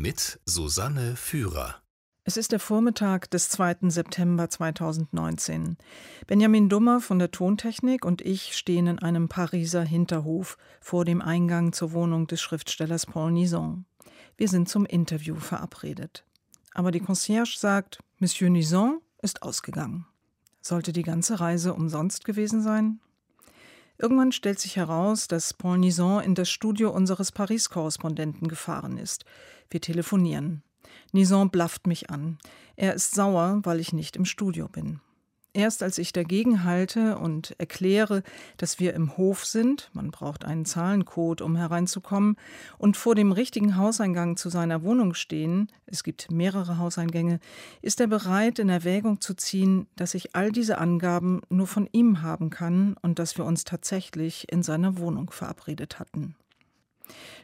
mit Susanne Führer. Es ist der Vormittag des 2. September 2019. Benjamin Dummer von der Tontechnik und ich stehen in einem Pariser Hinterhof vor dem Eingang zur Wohnung des Schriftstellers Paul Nison. Wir sind zum Interview verabredet. Aber die Concierge sagt, Monsieur Nison ist ausgegangen. Sollte die ganze Reise umsonst gewesen sein? Irgendwann stellt sich heraus, dass Paul Nison in das Studio unseres Paris-Korrespondenten gefahren ist. Wir telefonieren. Nison blafft mich an. Er ist sauer, weil ich nicht im Studio bin. Erst als ich dagegen halte und erkläre, dass wir im Hof sind, man braucht einen Zahlencode, um hereinzukommen, und vor dem richtigen Hauseingang zu seiner Wohnung stehen, es gibt mehrere Hauseingänge, ist er bereit, in Erwägung zu ziehen, dass ich all diese Angaben nur von ihm haben kann und dass wir uns tatsächlich in seiner Wohnung verabredet hatten.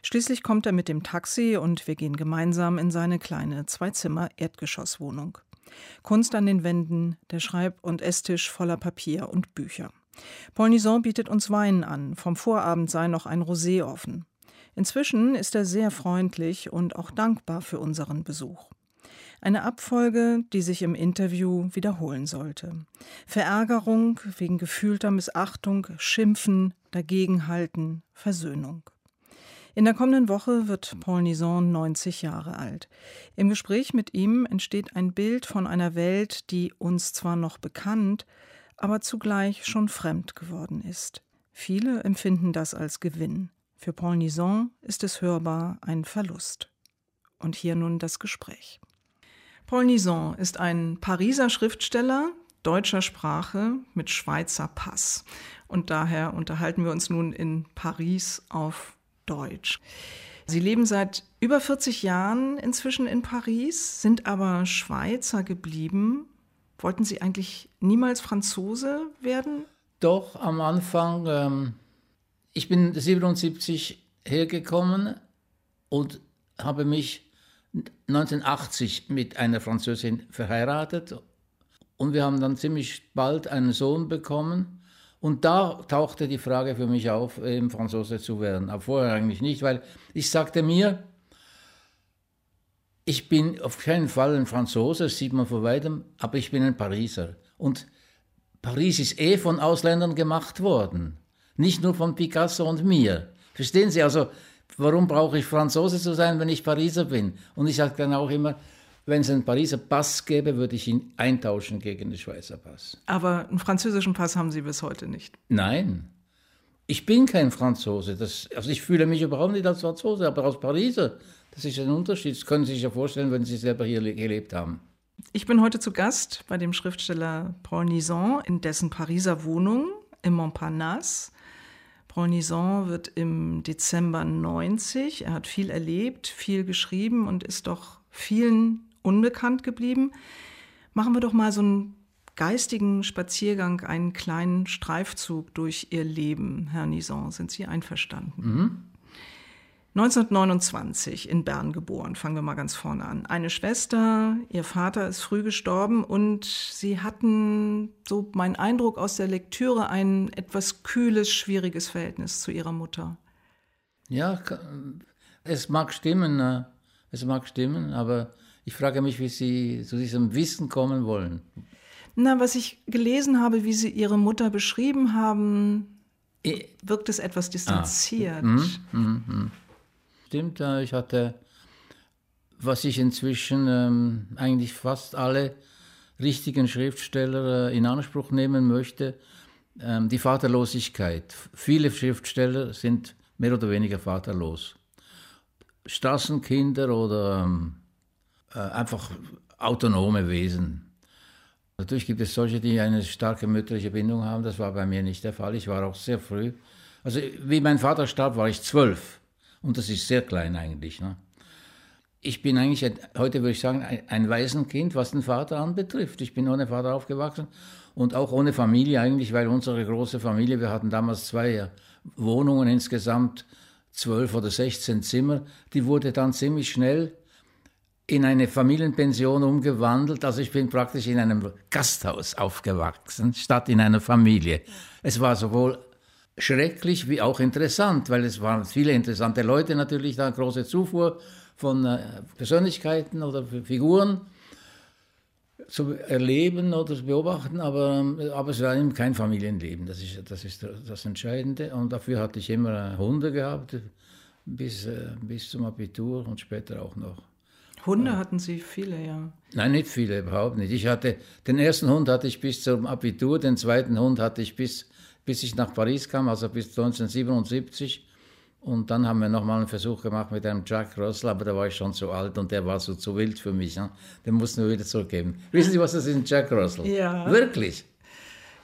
Schließlich kommt er mit dem Taxi und wir gehen gemeinsam in seine kleine Zwei-Zimmer-Erdgeschosswohnung. Kunst an den Wänden, der Schreib- und Esstisch voller Papier und Bücher. Paul Nison bietet uns Wein an, vom Vorabend sei noch ein Rosé offen. Inzwischen ist er sehr freundlich und auch dankbar für unseren Besuch. Eine Abfolge, die sich im Interview wiederholen sollte. Verärgerung wegen gefühlter Missachtung, Schimpfen, Dagegenhalten, Versöhnung. In der kommenden Woche wird Paul Nison 90 Jahre alt. Im Gespräch mit ihm entsteht ein Bild von einer Welt, die uns zwar noch bekannt, aber zugleich schon fremd geworden ist. Viele empfinden das als Gewinn. Für Paul Nison ist es hörbar ein Verlust. Und hier nun das Gespräch. Paul Nison ist ein Pariser Schriftsteller deutscher Sprache mit Schweizer Pass. Und daher unterhalten wir uns nun in Paris auf Deutsch. Sie leben seit über 40 Jahren inzwischen in Paris, sind aber Schweizer geblieben. Wollten Sie eigentlich niemals Franzose werden? Doch, am Anfang. Ähm, ich bin 77 hergekommen und habe mich 1980 mit einer Französin verheiratet. Und wir haben dann ziemlich bald einen Sohn bekommen. Und da tauchte die Frage für mich auf, eben Franzose zu werden. Aber vorher eigentlich nicht, weil ich sagte mir, ich bin auf keinen Fall ein Franzose, das sieht man von weitem, aber ich bin ein Pariser. Und Paris ist eh von Ausländern gemacht worden. Nicht nur von Picasso und mir. Verstehen Sie also, warum brauche ich Franzose zu sein, wenn ich Pariser bin? Und ich sage dann auch immer, wenn es einen Pariser Pass gäbe, würde ich ihn eintauschen gegen den Schweizer Pass. Aber einen französischen Pass haben Sie bis heute nicht? Nein. Ich bin kein Franzose. Das, also ich fühle mich überhaupt nicht als Franzose, aber als Pariser. Das ist ein Unterschied. Das können Sie sich ja vorstellen, wenn Sie selber hier gelebt haben. Ich bin heute zu Gast bei dem Schriftsteller Paul Nison in dessen Pariser Wohnung im Montparnasse. Paul Nison wird im Dezember 90. Er hat viel erlebt, viel geschrieben und ist doch vielen unbekannt geblieben. Machen wir doch mal so einen geistigen Spaziergang, einen kleinen Streifzug durch Ihr Leben, Herr Nison. Sind Sie einverstanden? Mhm. 1929 in Bern geboren, fangen wir mal ganz vorne an. Eine Schwester, ihr Vater ist früh gestorben und sie hatten, so mein Eindruck aus der Lektüre, ein etwas kühles, schwieriges Verhältnis zu ihrer Mutter. Ja, es mag stimmen, äh, es mag stimmen, aber ich frage mich, wie Sie zu diesem Wissen kommen wollen. Na, was ich gelesen habe, wie Sie Ihre Mutter beschrieben haben, wirkt es etwas distanziert. Ah. Mhm, mhm, mhm. Stimmt, ich hatte, was ich inzwischen ähm, eigentlich fast alle richtigen Schriftsteller äh, in Anspruch nehmen möchte, ähm, die Vaterlosigkeit. Viele Schriftsteller sind mehr oder weniger vaterlos. Straßenkinder oder ähm, äh, einfach autonome Wesen. Natürlich gibt es solche, die eine starke mütterliche Bindung haben. Das war bei mir nicht der Fall. Ich war auch sehr früh. Also wie mein Vater starb, war ich zwölf. Und das ist sehr klein eigentlich. Ne? Ich bin eigentlich, heute würde ich sagen, ein, ein Waisenkind, was den Vater anbetrifft. Ich bin ohne Vater aufgewachsen und auch ohne Familie eigentlich, weil unsere große Familie, wir hatten damals zwei Wohnungen insgesamt, zwölf oder sechzehn Zimmer, die wurde dann ziemlich schnell in eine Familienpension umgewandelt. Also ich bin praktisch in einem Gasthaus aufgewachsen, statt in einer Familie. Es war sowohl schrecklich wie auch interessant, weil es waren viele interessante Leute natürlich da, große Zufuhr von äh, Persönlichkeiten oder Figuren zu erleben oder zu beobachten, aber, aber es war eben kein Familienleben. Das ist, das ist das Entscheidende. Und dafür hatte ich immer Hunde gehabt, bis, bis zum Abitur und später auch noch. Hunde hatten Sie viele, ja. Nein, nicht viele, überhaupt nicht. Ich hatte, den ersten Hund hatte ich bis zum Abitur, den zweiten Hund hatte ich bis, bis ich nach Paris kam, also bis 1977. Und dann haben wir nochmal einen Versuch gemacht mit einem Jack Russell, aber da war ich schon zu alt und der war so zu wild für mich. Ne? Den mussten wir wieder zurückgeben. Wissen Sie, was das ist, ein Jack Russell? Ja. Wirklich?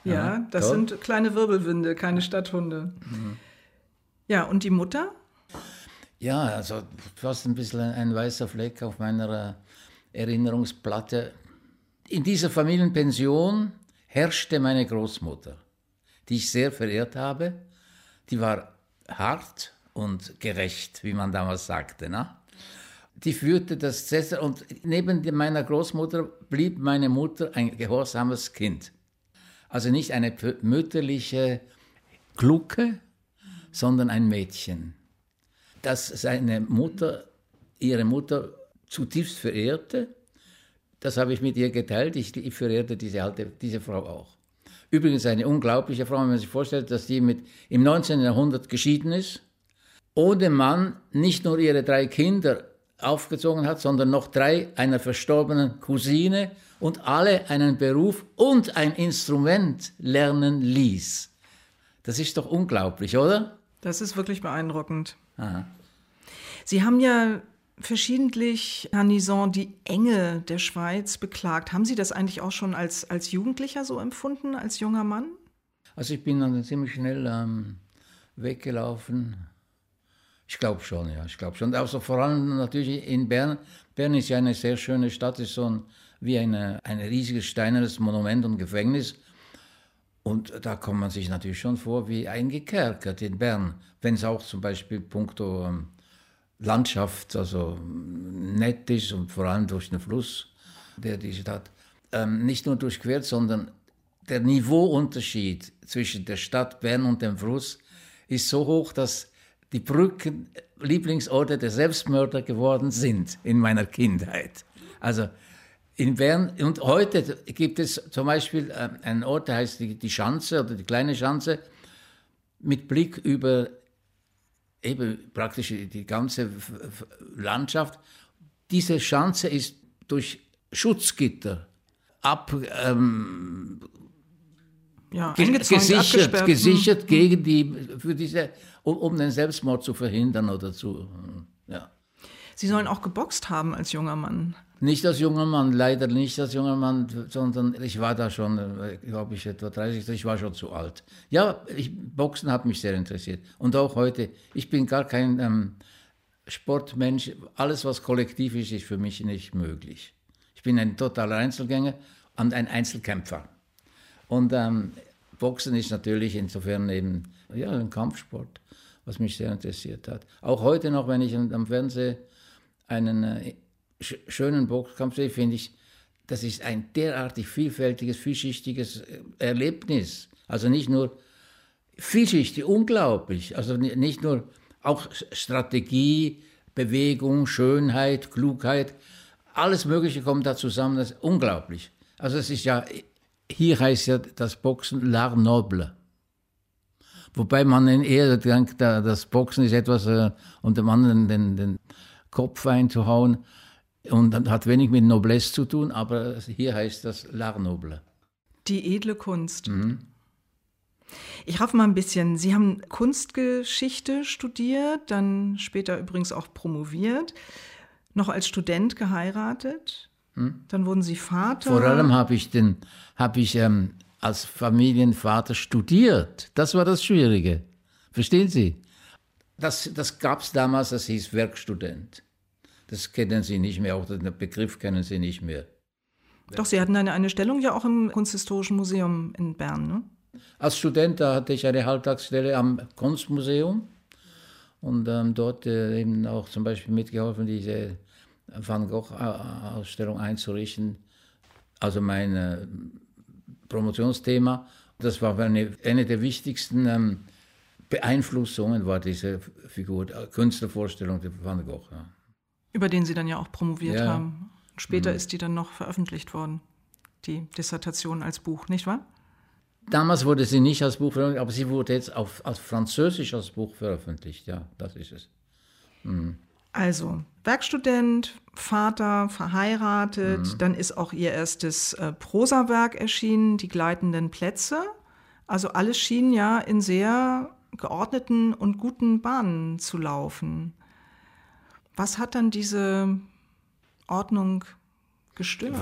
Ja, ja das toll. sind kleine Wirbelwinde, keine Stadthunde. Mhm. Ja, und die Mutter? Ja, also fast ein bisschen ein weißer Fleck auf meiner äh, Erinnerungsplatte. In dieser Familienpension herrschte meine Großmutter, die ich sehr verehrt habe. Die war hart, und gerecht, wie man damals sagte. Ne? Die führte das Zesser und neben meiner Großmutter blieb meine Mutter ein gehorsames Kind. Also nicht eine mütterliche Glucke, sondern ein Mädchen, das seine Mutter, ihre Mutter zutiefst verehrte. Das habe ich mit ihr geteilt. Ich, ich verehrte diese, alte, diese Frau auch. Übrigens eine unglaubliche Frau, wenn man sich vorstellt, dass die mit, im 19. Jahrhundert geschieden ist ohne Mann nicht nur ihre drei Kinder aufgezogen hat, sondern noch drei einer verstorbenen Cousine und alle einen Beruf und ein Instrument lernen ließ. Das ist doch unglaublich, oder? Das ist wirklich beeindruckend. Aha. Sie haben ja verschiedentlich, Herr Nison, die Enge der Schweiz beklagt. Haben Sie das eigentlich auch schon als, als Jugendlicher so empfunden, als junger Mann? Also ich bin dann ziemlich schnell ähm, weggelaufen ich glaube schon, ja, ich glaube schon. Also vor allem natürlich in Bern. Bern ist ja eine sehr schöne Stadt, ist so ein, wie eine, ein riesiges steinernes Monument und Gefängnis. Und da kommt man sich natürlich schon vor wie eingekerkert in Bern, wenn es auch zum Beispiel puncto ähm, Landschaft also nett ist und vor allem durch den Fluss, der die Stadt ähm, nicht nur durchquert, sondern der Niveauunterschied zwischen der Stadt Bern und dem Fluss ist so hoch, dass die Brücken Lieblingsorte der Selbstmörder geworden sind in meiner Kindheit. Also in Bern, und heute gibt es zum Beispiel äh, einen Ort, der heißt die, die Schanze oder die kleine Schanze, mit Blick über eben praktisch die ganze Landschaft. Diese Schanze ist durch Schutzgitter ab, ähm, ja, gesichert, gesichert mhm. gegen die, für diese, um, um, den Selbstmord zu verhindern oder zu, ja. Sie sollen auch geboxt haben als junger Mann. Nicht als junger Mann, leider nicht als junger Mann, sondern ich war da schon, glaube ich, etwa 30, ich war schon zu alt. Ja, ich, Boxen hat mich sehr interessiert. Und auch heute, ich bin gar kein ähm, Sportmensch. Alles, was kollektiv ist, ist für mich nicht möglich. Ich bin ein totaler Einzelgänger und ein Einzelkämpfer. Und ähm, Boxen ist natürlich insofern eben ja, ein Kampfsport, was mich sehr interessiert hat. Auch heute noch, wenn ich am Fernsehen einen äh, sch schönen Boxkampf sehe, finde ich, das ist ein derartig vielfältiges, vielschichtiges äh, Erlebnis. Also nicht nur vielschichtig, unglaublich. Also nicht nur auch Strategie, Bewegung, Schönheit, Klugheit, alles Mögliche kommt da zusammen. Das ist unglaublich. Also es ist ja hier heißt ja das Boxen L'Art Noble. Wobei man eher denkt, das Boxen ist etwas, äh, um dem anderen den, den Kopf einzuhauen und hat wenig mit Noblesse zu tun, aber hier heißt das L'Art Noble. Die edle Kunst. Mhm. Ich hoffe mal ein bisschen. Sie haben Kunstgeschichte studiert, dann später übrigens auch promoviert, noch als Student geheiratet. Hm? Dann wurden Sie Vater. Vor allem habe ich, den, hab ich ähm, als Familienvater studiert. Das war das Schwierige. Verstehen Sie? Das, das gab es damals, das hieß Werkstudent. Das kennen Sie nicht mehr, auch den Begriff kennen Sie nicht mehr. Doch, Sie hatten eine, eine Stellung ja auch im Kunsthistorischen Museum in Bern, ne? Als Student da hatte ich eine Halbtagsstelle am Kunstmuseum und ähm, dort äh, eben auch zum Beispiel mitgeholfen, diese Van Gogh-Ausstellung einzurichten. Also mein äh, Promotionsthema. Das war eine, eine der wichtigsten ähm, Beeinflussungen, war diese Figur, äh, Künstlervorstellung von Van Gogh. Ja. Über den Sie dann ja auch promoviert Ja. haben. Später ist die dann noch veröffentlicht worden, die Dissertation als Buch, nicht wahr? Damals wurde sie nicht als Buch veröffentlicht, aber sie wurde jetzt auf, als Französisch als Buch veröffentlicht. Ja, das ist es. Also, Werkstudent, Vater, verheiratet, dann ist auch ihr erstes äh, Prosawerk erschienen, Die gleitenden Plätze. Also alles schien ja in sehr geordneten und guten Bahnen zu laufen. Was hat dann diese Ordnung gestört?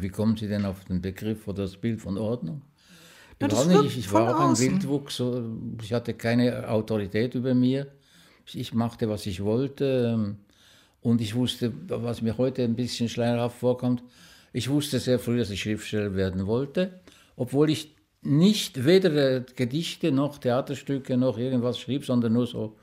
Wie kommen Sie denn auf den Begriff oder das Bild von Ordnung? Ja, Überhaupt nicht. Ich von war auch ein. Wildwuchs. Ich hatte keine Autorität über mir. Ich machte, was ich wollte. ähm, Und ich wusste, was mir heute ein bisschen schleierhaft vorkommt, ich wusste sehr früh, dass ich Schriftsteller werden wollte, obwohl ich nicht weder Gedichte noch Theaterstücke noch irgendwas schrieb, sondern nur so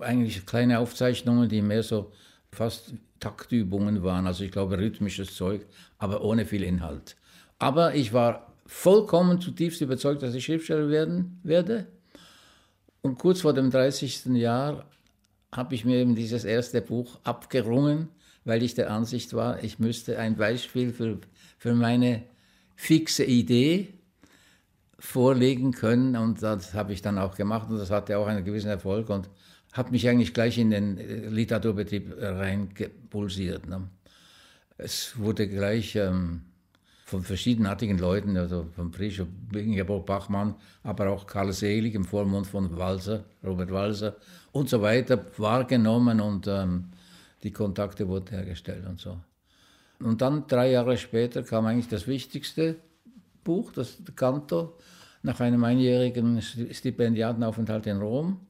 eigentlich kleine Aufzeichnungen, die mehr so fast Taktübungen waren, also ich glaube rhythmisches Zeug, aber ohne viel Inhalt. Aber ich war vollkommen zutiefst überzeugt, dass ich Schriftsteller werden werde. Und kurz vor dem 30. Jahr habe ich mir eben dieses erste Buch abgerungen, weil ich der Ansicht war, ich müsste ein Beispiel für, für meine fixe Idee vorlegen können. Und das habe ich dann auch gemacht und das hatte auch einen gewissen Erfolg und hat mich eigentlich gleich in den äh, Literaturbetrieb reingepulsiert. Ne? Es wurde gleich ähm, von verschiedenartigen Leuten, also von Frisch, Ingeborg Bachmann, aber auch Karl Selig im Vormund von Walser, Robert Walser und so weiter, wahrgenommen und ähm, die Kontakte wurden hergestellt und so. Und dann drei Jahre später kam eigentlich das wichtigste Buch, das Canto, nach einem einjährigen Stipendiatenaufenthalt in Rom.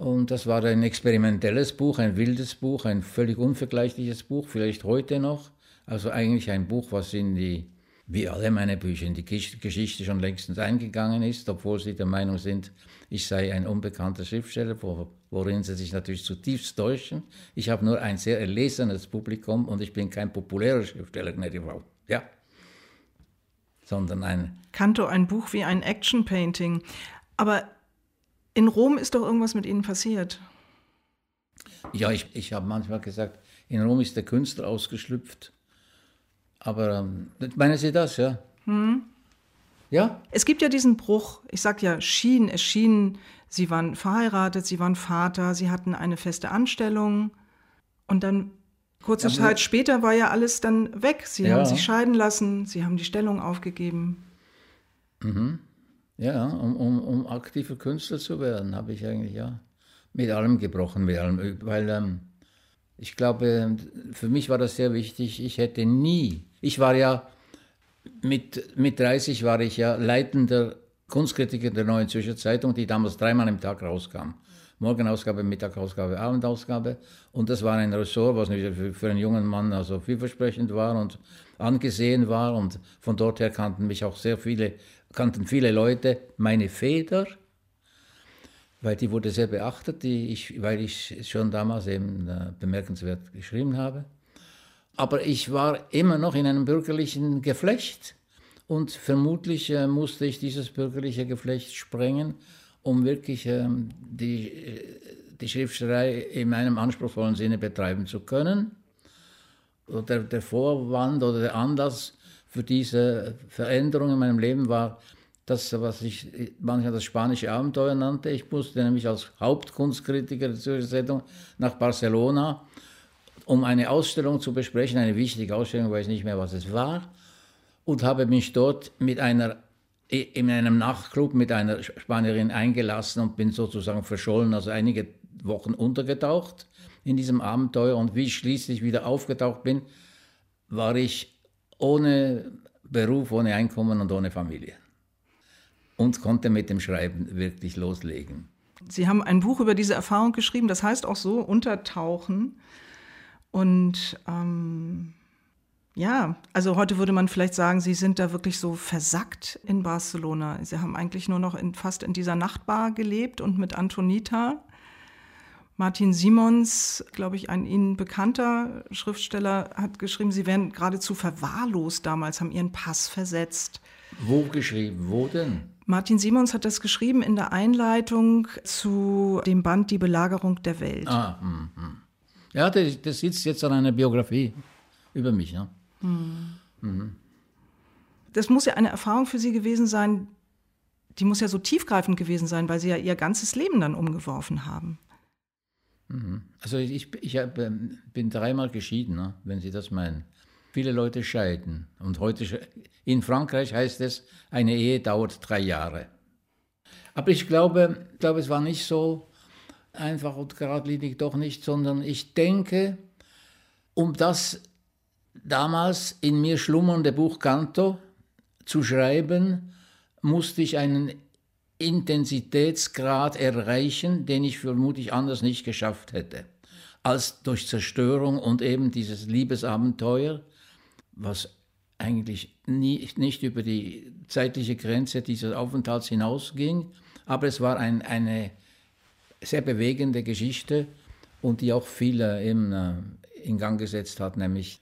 Und das war ein experimentelles Buch, ein wildes Buch, ein völlig unvergleichliches Buch, vielleicht heute noch. Also eigentlich ein Buch, was in die, wie alle meine Bücher, in die Gesch- Geschichte schon längstens eingegangen ist, obwohl sie der Meinung sind, ich sei ein unbekannter Schriftsteller, wo, worin sie sich natürlich zutiefst täuschen. Ich habe nur ein sehr erlesenes Publikum und ich bin kein populärer Schriftsteller, gnädige Frau. Ja. Sondern ein Kanto ein Buch wie ein Action-Painting. Aber in Rom ist doch irgendwas mit Ihnen passiert. Ja, ich, ich habe manchmal gesagt, in Rom ist der Künstler ausgeschlüpft. Aber ähm, meinen Sie das, ja? Ja? Es gibt ja diesen Bruch, ich sag ja, schien, es schien, Sie waren verheiratet, Sie waren Vater, Sie hatten eine feste Anstellung. Und dann, kurze Ja, Zeit später, war ja alles dann weg. Sie Ja. haben sich scheiden lassen, Sie haben die Stellung aufgegeben. Ja, um, um, um aktiver Künstler zu werden, habe ich eigentlich ja mit allem gebrochen, mit allem, weil ähm, ich glaube, für mich war das sehr wichtig. Ich hätte nie, ich war ja mit, mit 30 war ich ja leitender Kunstkritiker der Neuen Zürcher Zeitung, die damals dreimal im Tag rauskam. Morgenausgabe, Mittagausgabe, Abendausgabe. Und das war ein Ressort, was für einen jungen Mann also vielversprechend war und angesehen war. Und von dort her kannten mich auch sehr viele, kannten viele Leute meine Feder, weil die wurde sehr beachtet, die ich, weil ich schon damals eben äh, bemerkenswert geschrieben habe. Aber ich war immer noch in einem bürgerlichen Geflecht und vermutlich äh, musste ich dieses bürgerliche Geflecht sprengen, um wirklich ähm, die, äh, die Schriftstellerei in meinem anspruchsvollen Sinne betreiben zu können. Der, der Vorwand oder der Anlass für diese Veränderung in meinem Leben war das, was ich manchmal das spanische Abenteuer nannte. Ich musste nämlich als Hauptkunstkritiker der Zürcher Zeitung nach Barcelona um eine Ausstellung zu besprechen, eine wichtige Ausstellung, weiß nicht mehr, was es war, und habe mich dort mit einer, in einem Nachtclub mit einer Spanierin eingelassen und bin sozusagen verschollen, also einige Wochen untergetaucht in diesem Abenteuer. Und wie ich schließlich wieder aufgetaucht bin, war ich ohne Beruf, ohne Einkommen und ohne Familie. Und konnte mit dem Schreiben wirklich loslegen. Sie haben ein Buch über diese Erfahrung geschrieben, das heißt auch so, Untertauchen. Und ähm, ja, also heute würde man vielleicht sagen, Sie sind da wirklich so versackt in Barcelona. Sie haben eigentlich nur noch in, fast in dieser Nachtbar gelebt und mit Antonita. Martin Simons, glaube ich, ein Ihnen bekannter Schriftsteller, hat geschrieben, Sie wären geradezu verwahrlost damals, haben Ihren Pass versetzt. Wo geschrieben? Wo denn? Martin Simons hat das geschrieben in der Einleitung zu dem Band Die Belagerung der Welt. Ah, hm, hm. Ja, der, der sitzt jetzt an einer Biografie über mich. Ja. Hm. Mhm. Das muss ja eine Erfahrung für Sie gewesen sein, die muss ja so tiefgreifend gewesen sein, weil Sie ja Ihr ganzes Leben dann umgeworfen haben. Mhm. Also ich, ich bin dreimal geschieden, ne, wenn Sie das meinen. Viele Leute scheiden. Und heute in Frankreich heißt es, eine Ehe dauert drei Jahre. Aber ich glaube, ich glaube, es war nicht so einfach und geradlinig doch nicht, sondern ich denke, um das damals in mir schlummernde Buch Canto zu schreiben, musste ich einen Intensitätsgrad erreichen, den ich vermutlich anders nicht geschafft hätte, als durch Zerstörung und eben dieses Liebesabenteuer, was eigentlich nie, nicht über die zeitliche Grenze dieses Aufenthalts hinausging, aber es war ein, eine sehr bewegende Geschichte und die auch viele eben, äh, in Gang gesetzt hat, nämlich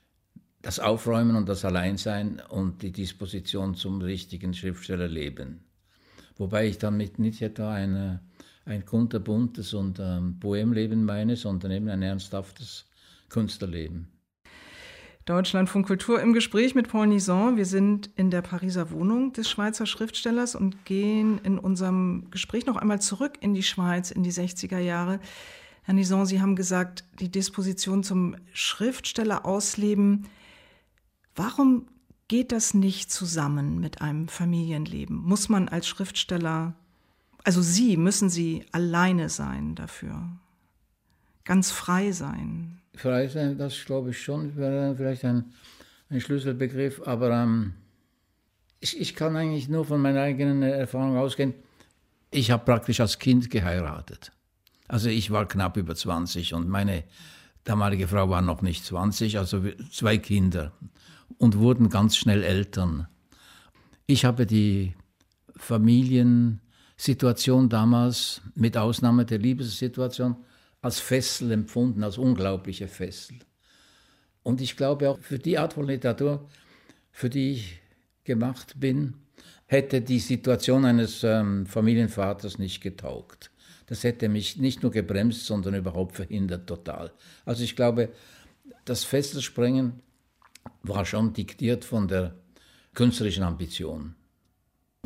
das Aufräumen und das Alleinsein und die Disposition zum richtigen Schriftstellerleben. Wobei ich damit nicht etwa eine, ein kunterbuntes und ähm, Poemleben meine, sondern eben ein ernsthaftes Künstlerleben. Deutschlandfunk Kultur im Gespräch mit Paul Nison. Wir sind in der Pariser Wohnung des Schweizer Schriftstellers und gehen in unserem Gespräch noch einmal zurück in die Schweiz in die 60er Jahre. Herr Nison, Sie haben gesagt, die Disposition zum Schriftsteller ausleben. Warum geht das nicht zusammen mit einem Familienleben? Muss man als Schriftsteller, also Sie, müssen Sie alleine sein dafür? Ganz frei sein? frei sein, das glaube ich schon, wäre vielleicht ein, ein Schlüsselbegriff, aber ähm, ich, ich kann eigentlich nur von meiner eigenen Erfahrung ausgehen. Ich habe praktisch als Kind geheiratet. Also ich war knapp über 20 und meine damalige Frau war noch nicht 20, also zwei Kinder und wurden ganz schnell Eltern. Ich habe die Familiensituation damals, mit Ausnahme der Liebessituation, als Fessel empfunden, als unglaubliche Fessel. Und ich glaube auch für die Art von Literatur, für die ich gemacht bin, hätte die Situation eines ähm, Familienvaters nicht getaugt. Das hätte mich nicht nur gebremst, sondern überhaupt verhindert total. Also ich glaube, das Fesselsprengen war schon diktiert von der künstlerischen Ambition.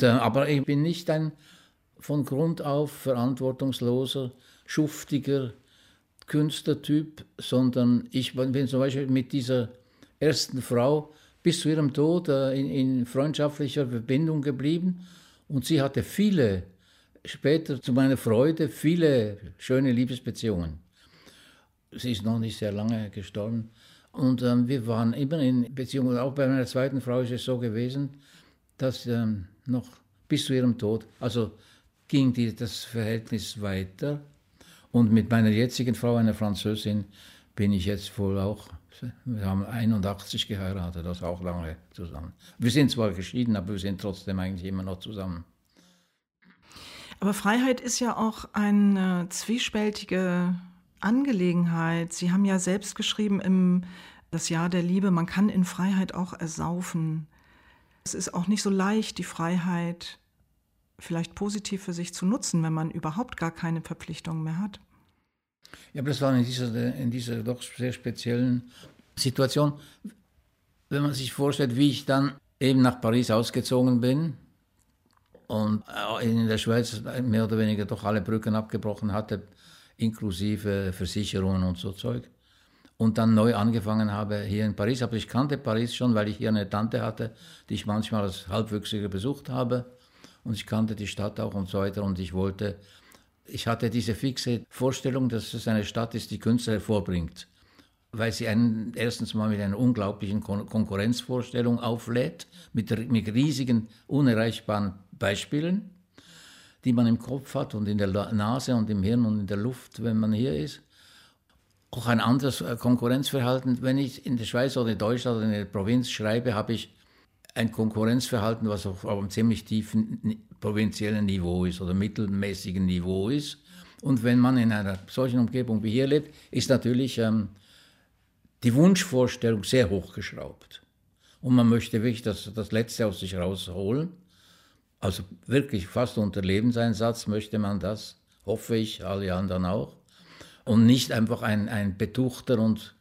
Aber ich bin nicht ein von Grund auf verantwortungsloser, schuftiger, Künstlertyp, sondern ich bin zum Beispiel mit dieser ersten Frau bis zu ihrem Tod äh, in, in freundschaftlicher Verbindung geblieben und sie hatte viele, später zu meiner Freude, viele schöne Liebesbeziehungen. Sie ist noch nicht sehr lange gestorben. Und ähm, wir waren immer in Beziehungen. Auch bei meiner zweiten Frau ist es so gewesen, dass ähm, noch bis zu ihrem Tod, also ging die, das Verhältnis weiter. Und mit meiner jetzigen Frau, einer Französin, bin ich jetzt wohl auch, wir haben 81 geheiratet, das auch lange zusammen. Wir sind zwar geschieden, aber wir sind trotzdem eigentlich immer noch zusammen. Aber Freiheit ist ja auch eine zwiespältige Angelegenheit. Sie haben ja selbst geschrieben im Das Jahr der Liebe, man kann in Freiheit auch ersaufen. Es ist auch nicht so leicht, die Freiheit vielleicht positiv für sich zu nutzen, wenn man überhaupt gar keine Verpflichtungen mehr hat. Ja, aber das war in dieser, in dieser doch sehr speziellen Situation, wenn man sich vorstellt, wie ich dann eben nach Paris ausgezogen bin und in der Schweiz mehr oder weniger doch alle Brücken abgebrochen hatte, inklusive Versicherungen und so Zeug. Und dann neu angefangen habe hier in Paris. Aber ich kannte Paris schon, weil ich hier eine Tante hatte, die ich manchmal als Halbwüchsiger besucht habe und ich kannte die Stadt auch und so weiter und ich wollte, ich hatte diese fixe Vorstellung, dass es eine Stadt ist, die Künstler hervorbringt, weil sie einen, erstens mal mit einer unglaublichen Kon Konkurrenzvorstellung auflädt, mit, mit riesigen, unerreichbaren Beispielen, die man im Kopf hat und in der Nase und im Hirn und in der Luft, wenn man hier ist auch ein anderes äh, Konkurrenzverhalten. Wenn ich in der Schweiz oder in Deutschland oder in der Provinz schreibe, habe ich ein Konkurrenzverhalten, was auf, auf einem ziemlich tiefen provinziellen Niveau ist oder mittelmäßigen Niveau ist. Und wenn man in einer solchen Umgebung wie hier lebt, ist natürlich ähm, die Wunschvorstellung sehr hochgeschraubt. Und man möchte wirklich das, das Letzte aus sich rausholen. Also wirklich fast unter Lebenseinsatz möchte man das, hoffe ich, alle anderen auch. und nicht einfach ein, ein betuchter und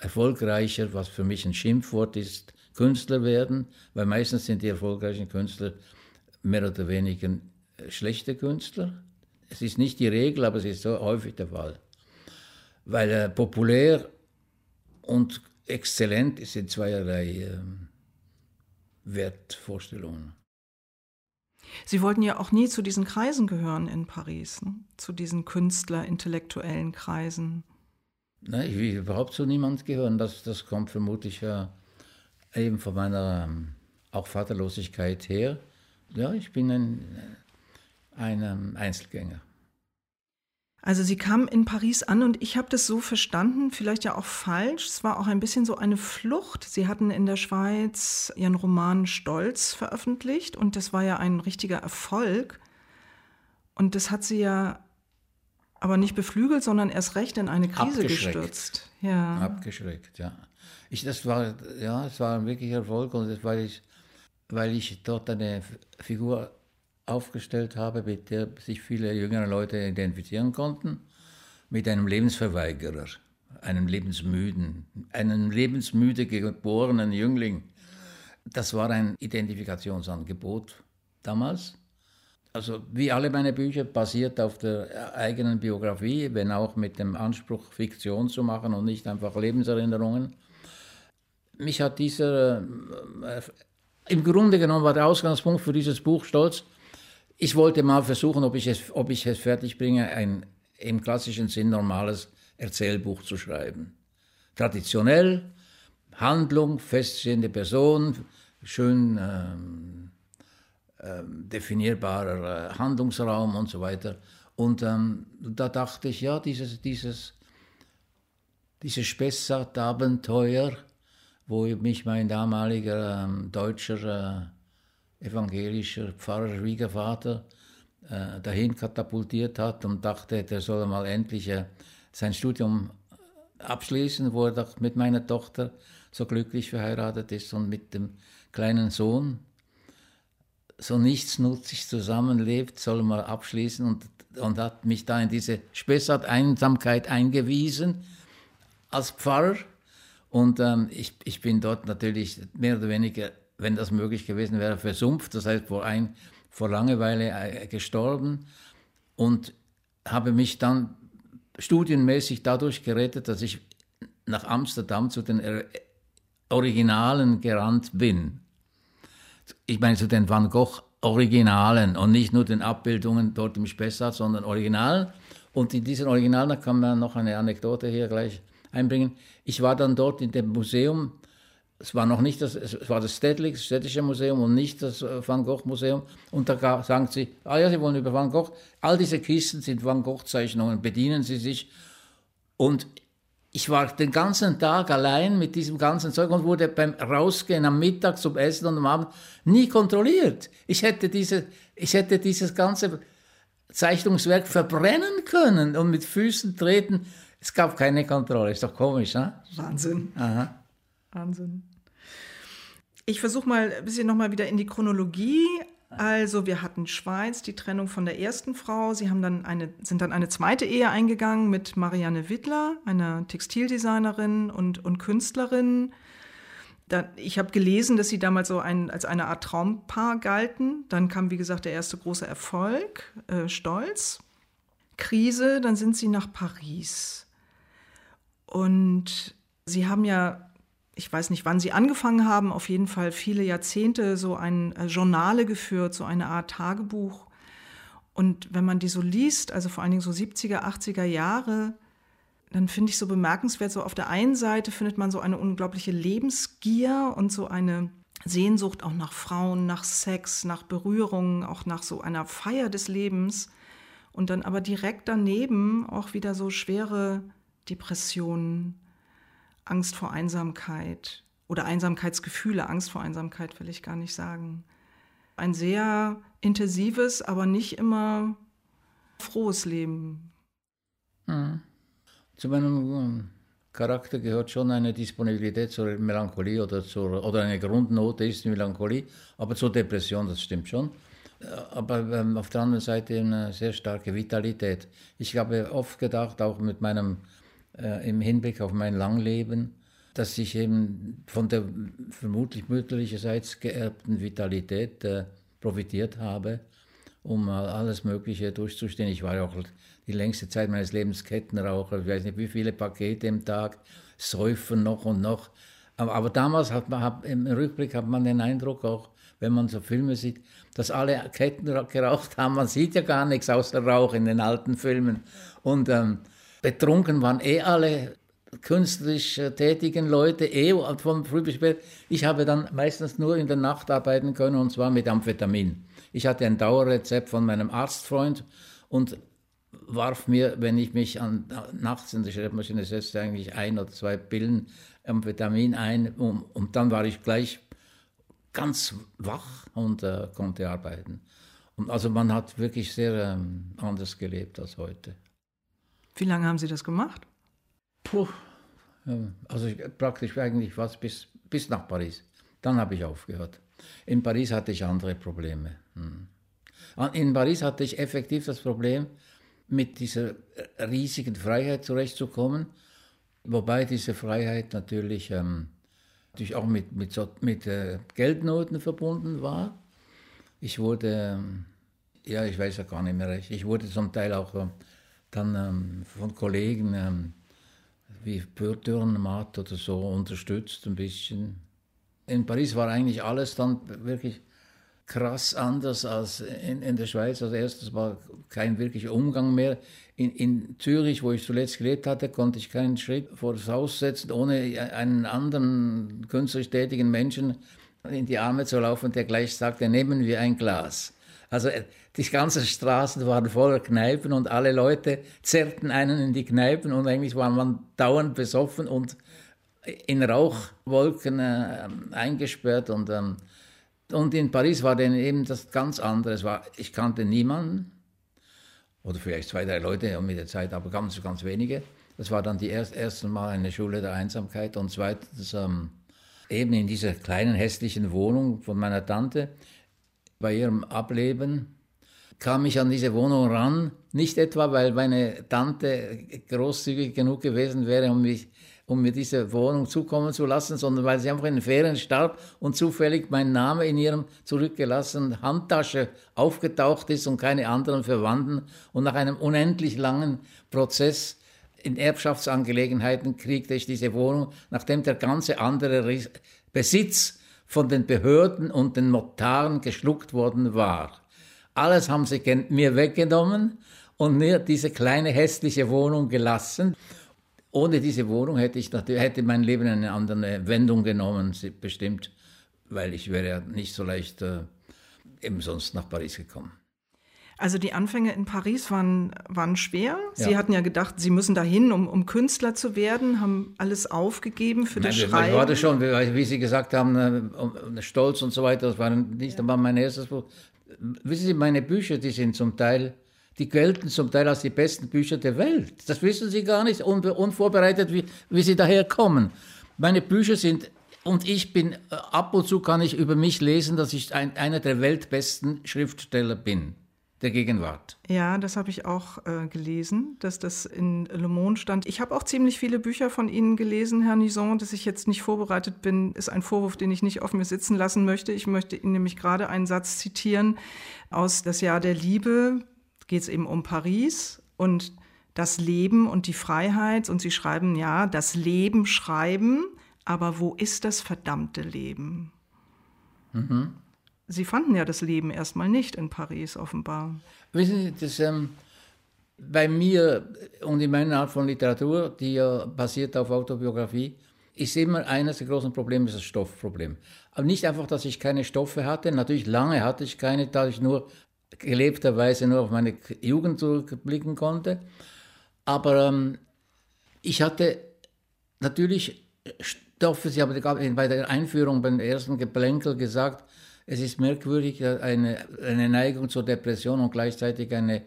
erfolgreicher, was für mich ein Schimpfwort ist, Künstler werden, weil meistens sind die erfolgreichen Künstler mehr oder weniger schlechte Künstler. Es ist nicht die Regel, aber es ist so häufig der Fall. Weil äh, populär und exzellent sind zweierlei äh, Wertvorstellungen. Sie wollten ja auch nie zu diesen Kreisen gehören in Paris, ne? zu diesen Künstler-intellektuellen Kreisen. Nein, ich will überhaupt zu niemand gehören. Das, das kommt vermutlich ja eben von meiner ähm, auch Vaterlosigkeit her. Ja, ich bin ein, ein ähm, Einzelgänger. Also sie kam in Paris an und ich habe das so verstanden, vielleicht ja auch falsch. Es war auch ein bisschen so eine Flucht. Sie hatten in der Schweiz ihren Roman Stolz veröffentlicht und das war ja ein richtiger Erfolg. Und das hat sie ja aber nicht beflügelt, sondern erst recht in eine Krise gestürzt. Ja. Abgeschreckt, ja. Ich, das war, ja, es war ein wirklicher Erfolg und das, weil ich, weil ich dort eine Figur aufgestellt habe, mit der sich viele jüngere Leute identifizieren konnten, mit einem Lebensverweigerer, einem Lebensmüden, einem lebensmüde geborenen Jüngling. Das war ein Identifikationsangebot damals. Also wie alle meine Bücher basiert auf der eigenen Biografie, wenn auch mit dem Anspruch, Fiktion zu machen und nicht einfach Lebenserinnerungen. Mich hat dieser, äh, im Grunde genommen war der Ausgangspunkt für dieses Buch Stolz, ich wollte mal versuchen, ob ich es, ob ich es fertig bringe, ein im klassischen Sinn normales Erzählbuch zu schreiben. Traditionell, Handlung, feststehende Person, schön ähm, ähm, definierbarer äh, Handlungsraum und so weiter. Und ähm, da dachte ich, ja, dieses, dieses, dieses Spessart-Abenteuer, wo mich mein damaliger ähm, deutscher äh, evangelischer Pfarrer, Schwiegervater, äh, dahin katapultiert hat und dachte, der soll mal endlich äh, sein Studium abschließen, wo er doch mit meiner Tochter so glücklich verheiratet ist und mit dem kleinen Sohn so nichtsnutzig zusammenlebt, soll mal abschließen und, und hat mich da in diese Spessart-Einsamkeit eingewiesen als Pfarrer. Und ähm, ich, ich bin dort natürlich mehr oder weniger wenn das möglich gewesen wäre, versumpft, das heißt vor, ein, vor Langeweile äh, gestorben und habe mich dann studienmäßig dadurch gerettet, dass ich nach Amsterdam zu den Originalen gerannt bin. Ich meine zu den Van Gogh Originalen und nicht nur den Abbildungen dort im Spessart, sondern Originalen. Und in diesen Originalen, da kann man noch eine Anekdote hier gleich einbringen. Ich war dann dort in dem Museum es war noch nicht das, es war das Städtliche, Städtische Museum und nicht das äh, Van Gogh Museum. Und da sagen sie, ah ja, Sie wollen über Van Gogh. All diese Kisten sind Van Gogh Zeichnungen, bedienen Sie sich. Und ich war den ganzen Tag allein mit diesem ganzen Zeug und wurde beim Rausgehen am Mittag zum Essen und am Abend nie kontrolliert. Ich hätte, diese, ich hätte dieses ganze Zeichnungswerk verbrennen können und mit Füßen treten. Es gab keine Kontrolle. Ist doch komisch, ne? Wahnsinn. Aha. Wahnsinn. Ich versuche mal ein bisschen nochmal wieder in die Chronologie. Also wir hatten Schweiz, die Trennung von der ersten Frau. Sie haben dann eine, sind dann eine zweite Ehe eingegangen mit Marianne Wittler, einer Textildesignerin und, und Künstlerin. Da, ich habe gelesen, dass sie damals so ein, als eine Art Traumpaar galten. Dann kam, wie gesagt, der erste große Erfolg, äh, Stolz. Krise, dann sind sie nach Paris. Und sie haben ja ich weiß nicht, wann sie angefangen haben, auf jeden Fall viele Jahrzehnte so ein äh, Journale geführt, so eine Art Tagebuch. Und wenn man die so liest, also vor allen Dingen so 70er, 80er Jahre, dann finde ich so bemerkenswert, so auf der einen Seite findet man so eine unglaubliche Lebensgier und so eine Sehnsucht auch nach Frauen, nach Sex, nach Berührungen, auch nach so einer Feier des Lebens. Und dann aber direkt daneben auch wieder so schwere Depressionen, Angst vor Einsamkeit oder Einsamkeitsgefühle, Angst vor Einsamkeit will ich gar nicht sagen. Ein sehr intensives, aber nicht immer frohes Leben. Mhm. Zu meinem ähm, Charakter gehört schon eine Disponibilität zur Melancholie oder, zur, oder eine Grundnote ist Melancholie, aber zur Depression, das stimmt schon. aber ähm, auf der anderen Seite eine sehr starke Vitalität. Ich habe oft gedacht, auch mit meinem, äh, im Hinblick auf mein Langleben, dass ich eben von der vermutlich mütterlicherseits geerbten Vitalität äh, profitiert habe, um alles Mögliche durchzustehen. Ich war ja auch die längste Zeit meines Lebens Kettenraucher, ich weiß nicht wie viele Pakete im Tag, säufen noch und noch. Aber, aber damals hat man, hat, im Rückblick hat man den Eindruck auch, wenn man so Filme sieht, dass alle Ketten geraucht haben. Man sieht ja gar nichts außer Rauch in den alten Filmen. Und ähm, betrunken waren eh alle künstlerisch äh, tätigen Leute, eh von früh bis spät. Ich habe dann meistens nur in der Nacht arbeiten können und zwar mit Amphetamin. Ich hatte ein Dauerrezept von meinem Arztfreund und warf mir, wenn ich mich an, nachts in die Schreibmaschine setzte, eigentlich ein oder zwei Pillen Amphetamin ein und, und dann war ich gleich ganz wach und äh, konnte arbeiten. Und also man hat wirklich sehr ähm, anders gelebt als heute. Wie lange haben Sie das gemacht? Puh, also ich, praktisch eigentlich was bis, bis nach Paris. Dann habe ich aufgehört. In Paris hatte ich andere Probleme. Hm. In Paris hatte ich effektiv das Problem, mit dieser riesigen Freiheit zurechtzukommen, wobei diese Freiheit natürlich, ähm, natürlich auch mit, mit, so, mit äh, Geldnoten verbunden war. Ich wurde, ähm, ja, ich weiß ja gar nicht mehr recht, ich wurde zum Teil auch äh, dann ähm, von Kollegen ähm, wie Dürrenmatt oder so unterstützt ein bisschen. In Paris war eigentlich alles dann wirklich krass anders als in, in der Schweiz. Also erstens war kein wirklicher Umgang mehr. In, in Zürich, wo ich zuletzt gelebt hatte, konnte ich keinen Schritt vor das Haus setzen, ohne einen anderen künstlerisch tätigen Menschen in die Arme zu laufen, der gleich sagte, nehmen wir ein Glas. Also äh, die ganzen Straßen waren voller Kneipen und alle Leute zerrten einen in die Kneipen und eigentlich war man dauernd besoffen und in Rauchwolken äh, eingesperrt und ähm, und in Paris war dann eben das ganz andere. War, ich kannte niemanden, oder vielleicht zwei, drei Leute mit der Zeit, aber ganz, ganz wenige. Das war dann die erst, erste Mal eine Schule der Einsamkeit. Und zweitens, ähm, eben in dieser kleinen hässlichen Wohnung von meiner Tante, bei ihrem Ableben, kam ich an diese Wohnung ran. Nicht etwa, weil meine Tante großzügig genug gewesen wäre, um mich um mir diese Wohnung zukommen zu lassen, sondern weil sie einfach in den Ferien starb und zufällig mein Name in ihrem zurückgelassenen Handtasche aufgetaucht ist und keine anderen Verwandten. Und nach einem unendlich langen Prozess in Erbschaftsangelegenheiten kriegte ich diese Wohnung, nachdem der ganze andere Besitz von den Behörden und den Notaren geschluckt worden war. Alles haben sie mir weggenommen und mir diese kleine hässliche Wohnung gelassen. Ohne diese Wohnung hätte, ich, hätte mein Leben eine andere Wendung genommen, bestimmt, weil ich wäre ja nicht so leicht äh, eben sonst nach Paris gekommen. Also die Anfänge in Paris waren, waren schwer. Sie ja. hatten ja gedacht, Sie müssen dahin, um, um Künstler zu werden, haben alles aufgegeben für das Schreiben. Ich war schon, wie, Sie gesagt haben, äh, Stolz und so weiter, das war nicht ja. mein erstes Buch. Wissen Sie, meine Bücher, die sind zum Teil die gelten zum Teil als die besten Bücher der Welt. Das wissen Sie gar nicht, unvorbereitet, wie, wie Sie daherkommen. Meine Bücher sind, und ich bin, äh, ab und zu kann ich über mich lesen, dass ich ein, einer der weltbesten Schriftsteller bin der Gegenwart. Ja, das habe ich auch äh, gelesen, dass das in Le Monde stand. Ich habe auch ziemlich viele Bücher von Ihnen gelesen, Herr Nison. Dass ich jetzt nicht vorbereitet bin, ist ein Vorwurf, den ich nicht auf mir sitzen lassen möchte. Ich möchte Ihnen nämlich gerade einen Satz zitieren aus Das Jahr der Liebe, geht es eben um Paris und das Leben und die Freiheit. Und sie schreiben, ja, das Leben schreiben, aber wo ist das verdammte Leben? Mhm. Sie fanden ja das Leben erstmal nicht in Paris, offenbar. Wissen Sie, das, ähm, bei mir und in meiner Art von Literatur, die ja basiert auf Autobiografie, ist immer eines der großen Probleme das Stoffproblem. Aber nicht einfach, dass ich keine Stoffe hatte. Natürlich lange hatte ich keine, da ich nur gelebterweise nur auf meine Jugend zurückblicken konnte. Aber ähm, ich hatte natürlich Stoffe, Sie haben bei der Einführung, beim ersten Geplänkel gesagt, es ist merkwürdig, eine, eine Neigung zur Depression und gleichzeitig eine,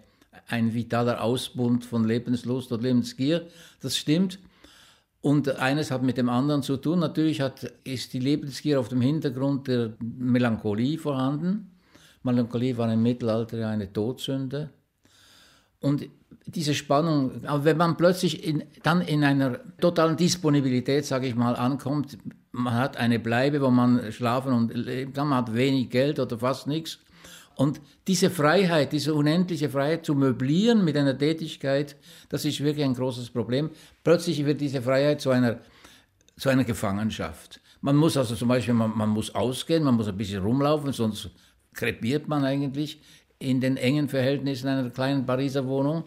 ein vitaler Ausbund von Lebenslust und Lebensgier. Das stimmt. Und eines hat mit dem anderen zu tun. Natürlich hat, ist die Lebensgier auf dem Hintergrund der Melancholie vorhanden. Melancholie war im Mittelalter eine Todsünde. Und diese Spannung, aber wenn man plötzlich in, dann in einer totalen Disponibilität, sage ich mal, ankommt, man hat eine Bleibe, wo man schlafen und leben kann, man hat wenig Geld oder fast nichts. Und diese Freiheit, diese unendliche Freiheit zu möblieren mit einer Tätigkeit, das ist wirklich ein großes Problem. Plötzlich wird diese Freiheit zu einer, zu einer Gefangenschaft. Man muss also zum Beispiel, man, man muss ausgehen, man muss ein bisschen rumlaufen, sonst krepiert man eigentlich in den engen Verhältnissen einer kleinen Pariser Wohnung.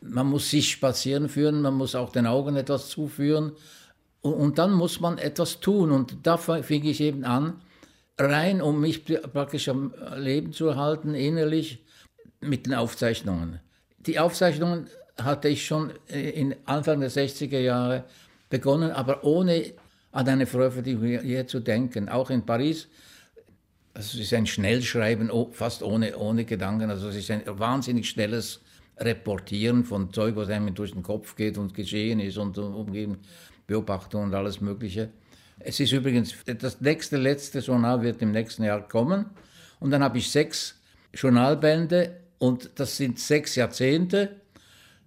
Man muss sich spazieren führen, man muss auch den Augen etwas zuführen. Und, und dann muss man etwas tun. Und da fing ich eben an, rein, um mich praktisch am Leben zu erhalten, innerlich, mit den Aufzeichnungen. Die Aufzeichnungen hatte ich schon in Anfang der 60er Jahre begonnen, aber ohne an eine Veröffentlichung hier zu denken. Auch in Paris es ist ein Schnellschreiben, fast ohne, ohne Gedanken. Also es ist ein wahnsinnig schnelles Reportieren von Zeug, was einem durch den Kopf geht und geschehen ist und umgeben, Beobachtung und alles Mögliche. Es ist übrigens, das nächste, letzte Journal wird im nächsten Jahr kommen. Und dann habe ich sechs Journalbände und das sind sechs Jahrzehnte,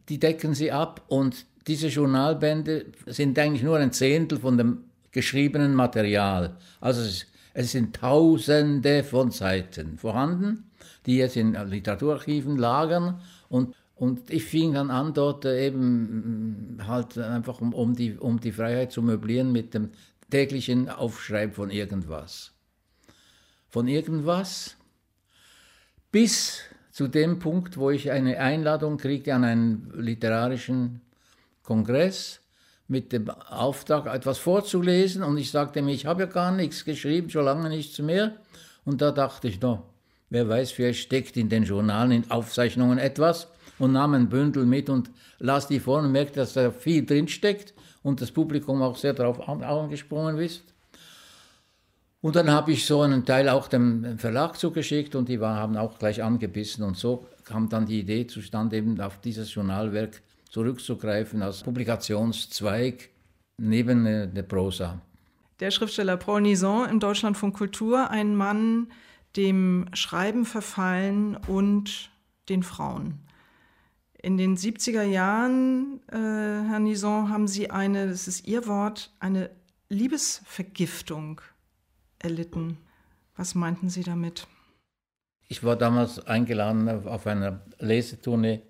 die decken sie ab. Und diese Journalbände sind eigentlich nur ein Zehntel von dem geschriebenen Material. Also es ist es sind Tausende von Seiten vorhanden, die jetzt in Literaturarchiven lagern und und ich fing dann an, dort eben mm, halt einfach um, um, die, um die Freiheit zu möblieren mit dem täglichen Aufschreiben von irgendwas. Von irgendwas bis zu dem Punkt, wo ich eine Einladung kriege an einen literarischen Kongress mit dem Auftrag, etwas vorzulesen. Und ich sagte mir, ich habe ja gar nichts geschrieben, schon lange nichts mehr. Und da dachte ich, no, wer weiß, vielleicht steckt in den Journalen, in Aufzeichnungen etwas und nahm ein Bündel mit und las die vor und merkte, dass da viel drinsteckt und das Publikum auch sehr darauf angesprungen ist. Und dann habe ich so einen Teil auch dem Verlag zugeschickt und die haben auch gleich angebissen und so kam dann die Idee zustande, eben auf dieses Journalwerk zurückzugreifen als Publikationszweig neben der Prosa. Der Schriftsteller Paul Nison im Deutschlandfunk Kultur, ein Mann, dem Schreiben verfallen und den Frauen. In den 70er Jahren, äh, Herr Nison, haben Sie eine, das ist Ihr Wort, eine Liebesvergiftung erlitten. Was meinten Sie damit? Ich war damals eingeladen auf einer Lesetournee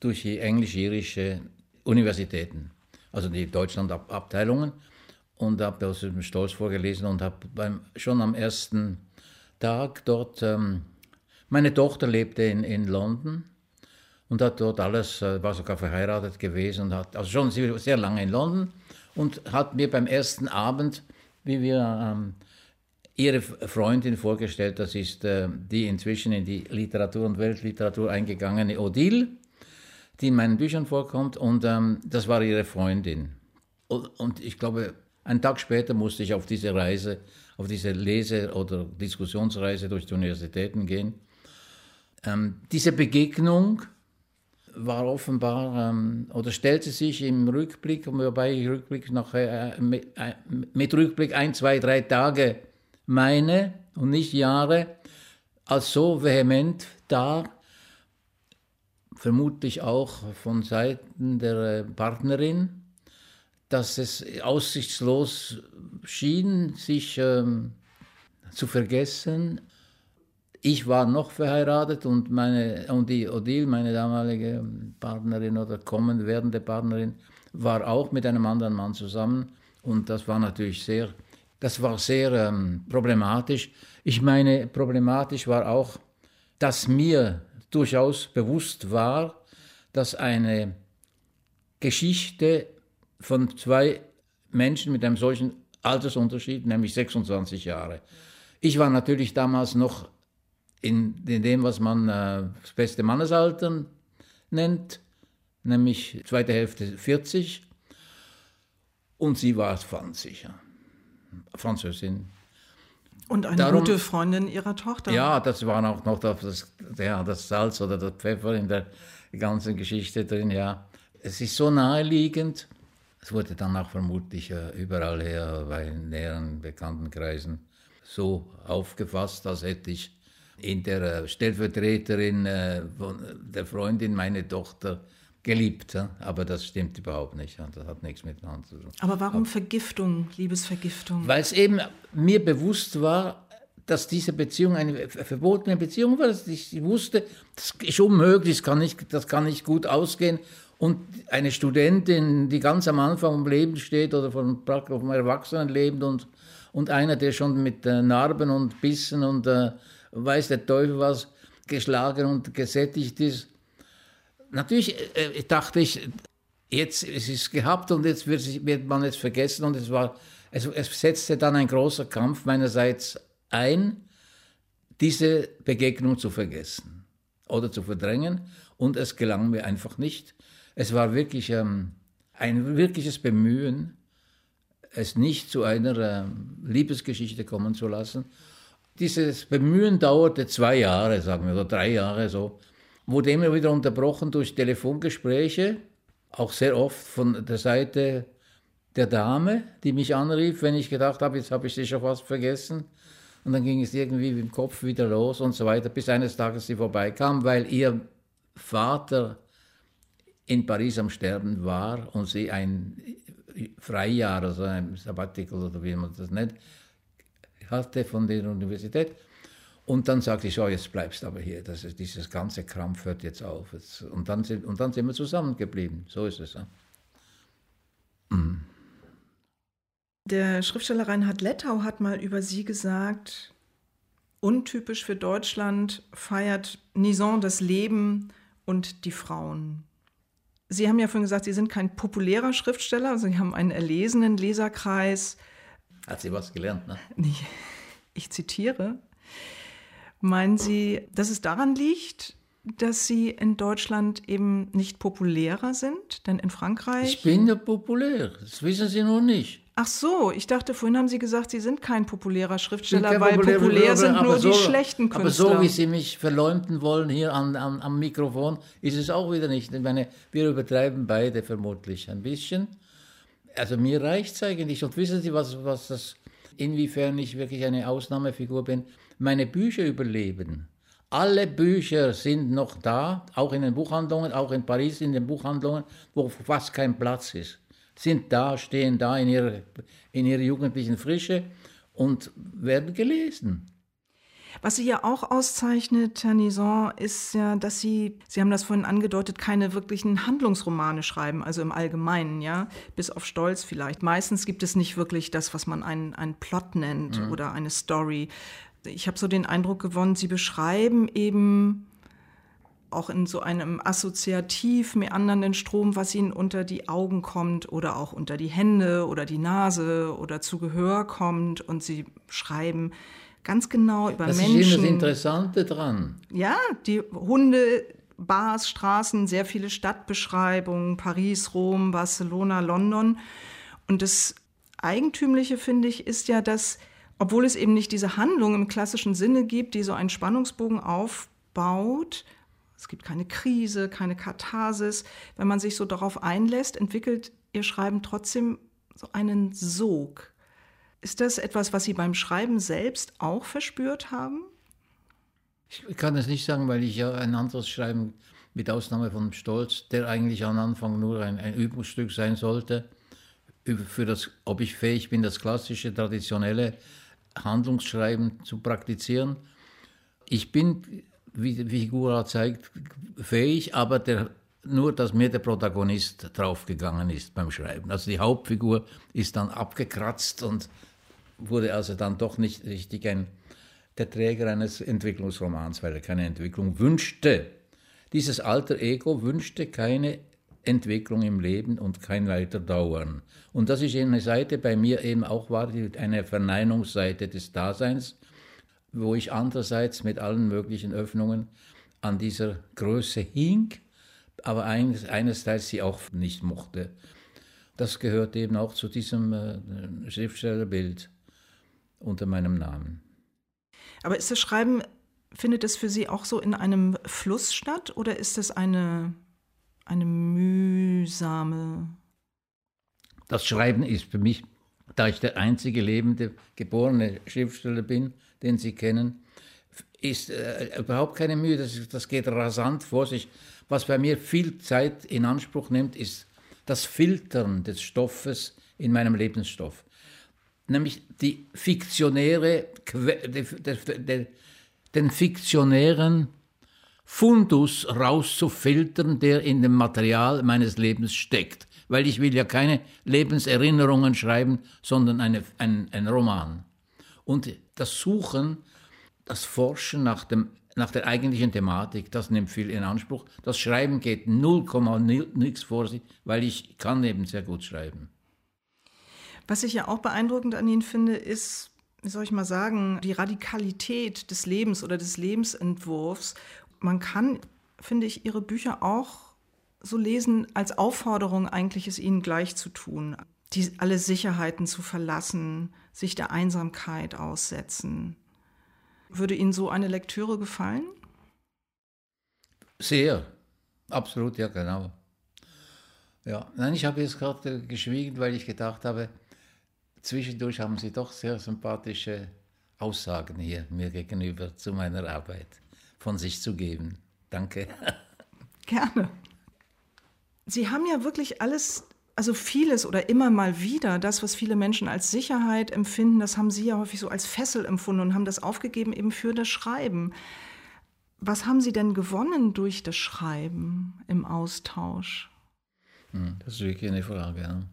durch die englisch-irische Universitäten, also die Deutschland-Abteilungen. Und habe aus dem Stolz vorgelesen und habe schon am ersten Tag dort, ähm, meine Tochter lebte in, in London und hat dort alles, äh, war sogar verheiratet gewesen und hat, also schon sehr, lange in London und hat mir beim ersten Abend, wie wir ähm, ihre Freundin vorgestellt, das ist äh, die inzwischen in die Literatur und Weltliteratur eingegangene Odile, die in meinen Büchern vorkommt. Und ähm, das war ihre Freundin. Und, und, ich glaube, einen Tag später musste ich auf diese Reise, auf diese Lese- oder Diskussionsreise durch die Universitäten gehen. Ähm, diese Begegnung war offenbar ähm, oder stellte sich im Rückblick, wobei ich Rückblick noch, äh, mit, äh, mit Rückblick ein, zwei, drei Tage meine und nicht Jahre, als so vehement dar, vermutlich auch von Seiten der Partnerin, dass es aussichtslos schien, sich ähm, zu vergessen. Ich war noch verheiratet und, meine, und die Odile, meine damalige Partnerin oder kommend werdende Partnerin, war auch mit einem anderen Mann zusammen. Und das war natürlich sehr, das war sehr ähm, problematisch. Ich meine, problematisch war auch, dass mir durchaus bewusst war, dass eine Geschichte von zwei Menschen mit einem solchen Altersunterschied, nämlich 26 Jahre. Ich war natürlich damals noch in, in dem, was man äh, das beste Mannesalter nennt, nämlich zweite Hälfte 40 und sie war 20, Französin. Und eine Darum, gute Freundin ihrer Tochter. Ja, das war auch noch das, ja, das Salz oder der Pfeffer in der ganzen Geschichte drin, ja. Es ist so naheliegend. Es wurde dann auch vermutlich äh, überall her, bei näheren bekannten Kreisen, so aufgefasst, als hätte ich in der Stellvertreterin äh, der Freundin meine Tochter geliebt. Aber das stimmt überhaupt nicht. Das hat nichts miteinander zu tun. Aber warum Vergiftung, Liebesvergiftung? Weil es eben mir bewusst war, dass diese Beziehung eine verbotene Beziehung war. Ich wusste, das ist unmöglich, das kann nicht, das kann nicht gut ausgehen. Und eine Studentin, die ganz am Anfang vom Leben steht oder vom, vom Erwachsenenleben und, und einer, der schon mit äh, Narben und Bissen und äh, weiß der Teufel was geschlagen und gesättigt ist. Natürlich äh, dachte ich, jetzt es ist gehabt und jetzt wird, wird man es vergessen und es war, es, es setzte dann ein großer Kampf meinerseits ein, diese Begegnung zu vergessen oder zu verdrängen und es gelang mir einfach nicht. Es war wirklich ähm, ein wirkliches Bemühen, es nicht zu einer ähm, Liebesgeschichte kommen zu lassen. Dieses Bemühen dauerte zwei Jahre, sagen wir, oder drei Jahre so, wurde immer wieder unterbrochen durch Telefongespräche, auch sehr oft von der Seite der Dame, die mich anrief, wenn ich gedacht habe, jetzt habe ich sie schon fast vergessen. Und dann ging es irgendwie im Kopf wieder los und so weiter, bis eines Tages sie vorbeikam, weil ihr Vater in Paris am Sterben war und sie ein Freijahr, also ein Sabbatical oder wie man das nennt, hatte von der Universität. Und dann sagte ich, so, jetzt bleibst du aber hier, das ist, dieses ganze Krampf hört jetzt auf. Und, dann sind, und dann sind wir zusammengeblieben, so ist es. Ja. Mhm. Der Schriftsteller Reinhard Lettau hat mal über sie gesagt, untypisch für Deutschland feiert Nison das Leben und die Frauen. Sie haben ja vorhin gesagt, Sie sind kein populärer Schriftsteller, also Sie haben einen erlesenen Leserkreis. Hat sie was gelernt, ne? Ich zitiere. Meinen Sie, dass es daran liegt, dass Sie in Deutschland eben nicht populärer sind? Denn in Frankreich. Ich bin ja populär, das wissen Sie noch nicht. Ach so, ich dachte, vorhin haben Sie gesagt, Sie sind kein populärer Schriftsteller, kein weil populär, populär sind nur so, die schlechten Künstler. Aber so, wie Sie mich verleumden wollen hier an, an, am Mikrofon, ist es auch wieder nicht. Ich meine, wir übertreiben beide vermutlich ein bisschen. Also mir reicht es eigentlich. Und wissen Sie, was, was das, inwiefern ich wirklich eine Ausnahmefigur bin? Meine Bücher überleben. Alle Bücher sind noch da, auch in den Buchhandlungen, auch in Paris in den Buchhandlungen, wo fast kein Platz ist sind da, stehen da in ihrer, in ihrer jugendlichen Frische und werden gelesen. Was Sie ja auch auszeichnet, Herr Nison, ist ja, dass Sie, Sie haben das vorhin angedeutet, keine wirklichen Handlungsromane schreiben, also im Allgemeinen, ja, bis auf Stolz vielleicht. Meistens gibt es nicht wirklich das, was man einen, einen Plot nennt mhm. oder eine Story. Ich habe so den Eindruck gewonnen, Sie beschreiben eben auch in so einem assoziativ meandernden Strom, was ihnen unter die Augen kommt oder auch unter die Hände oder die Nase oder zu Gehör kommt und sie schreiben ganz genau über das Menschen. Das ist eben das Interessante dran. Ja, die Hunde, Bars, Straßen, sehr viele Stadtbeschreibungen, Paris, Rom, Barcelona, London. Und das Eigentümliche, finde ich, ist ja, dass, obwohl es eben nicht diese Handlung im klassischen Sinne gibt, die so einen Spannungsbogen aufbaut, es gibt keine Krise, keine Katharsis. Wenn man sich so darauf einlässt, entwickelt Ihr Schreiben trotzdem so einen Sog. Ist das etwas, was Sie beim Schreiben selbst auch verspürt haben? Ich kann es nicht sagen, weil ich ja ein anderes Schreiben, mit Ausnahme von Stolz, der eigentlich am Anfang nur ein, ein Übungsstück sein sollte, für das, ob ich fähig bin, das klassische, traditionelle Handlungsschreiben zu praktizieren. Ich bin wie die Figur zeigt, fähig, aber der, nur, dass mir der Protagonist draufgegangen ist beim Schreiben. Also die Hauptfigur ist dann abgekratzt und wurde also dann doch nicht richtig ein, der Träger eines Entwicklungsromans, weil er keine Entwicklung wünschte. Dieses alter Ego wünschte keine Entwicklung im Leben und kein Weiterdauern. Und das ist eine Seite bei mir eben auch war, eine Verneinungsseite des Daseins, wo ich andererseits mit allen möglichen Öffnungen an dieser Größe hing, aber eines, einerseits sie auch nicht mochte. Das gehört eben auch zu diesem äh, Schriftstellerbild unter meinem Namen. Aber ist das Schreiben, findet es für Sie auch so in einem Fluss statt oder ist es eine, eine mühsame? Das Schreiben ist für mich, da ich der einzige lebende geborene Schriftsteller bin, den Sie kennen, ist äh, überhaupt keine Mühe, das, das geht rasant vor sich. Was bei mir viel Zeit in Anspruch nimmt, ist das Filtern des Stoffes in meinem Lebensstoff. Nämlich die fiktionäre, den fiktionären Fundus rauszufiltern, der in dem Material meines Lebens steckt. Weil ich will ja keine Lebenserinnerungen schreiben, sondern eine, ein, ein Roman. Und das Suchen, das Forschen nach, dem, nach der eigentlichen Thematik, das nimmt viel in Anspruch. Das Schreiben geht 0, nichts vor sich, weil ich kann eben sehr gut schreiben. Was ich ja auch beeindruckend an Ihnen finde, ist, wie soll ich mal sagen, die Radikalität des Lebens oder des Lebensentwurfs man kann, finde ich, ihre Bücher auch so lesen als Aufforderung, eigentlich es ihnen gleich zu tun, die, alle Sicherheiten zu verlassen, sich der Einsamkeit aussetzen. Würde Ihnen so eine Lektüre gefallen? Sehr, absolut, ja, genau. Ja, nein, ich habe jetzt gerade geschwiegen, weil ich gedacht habe, zwischendurch haben Sie doch sehr sympathische Aussagen hier mir gegenüber zu meiner Arbeit von sich zu geben. Danke. Gerne. Sie haben ja wirklich alles, also vieles oder immer mal wieder, das, was viele Menschen als Sicherheit empfinden, das haben Sie ja häufig so als Fessel empfunden und haben das aufgegeben eben für das Schreiben. Was haben Sie denn gewonnen durch das Schreiben im Austausch? Hm, das ist wirklich eine Frage.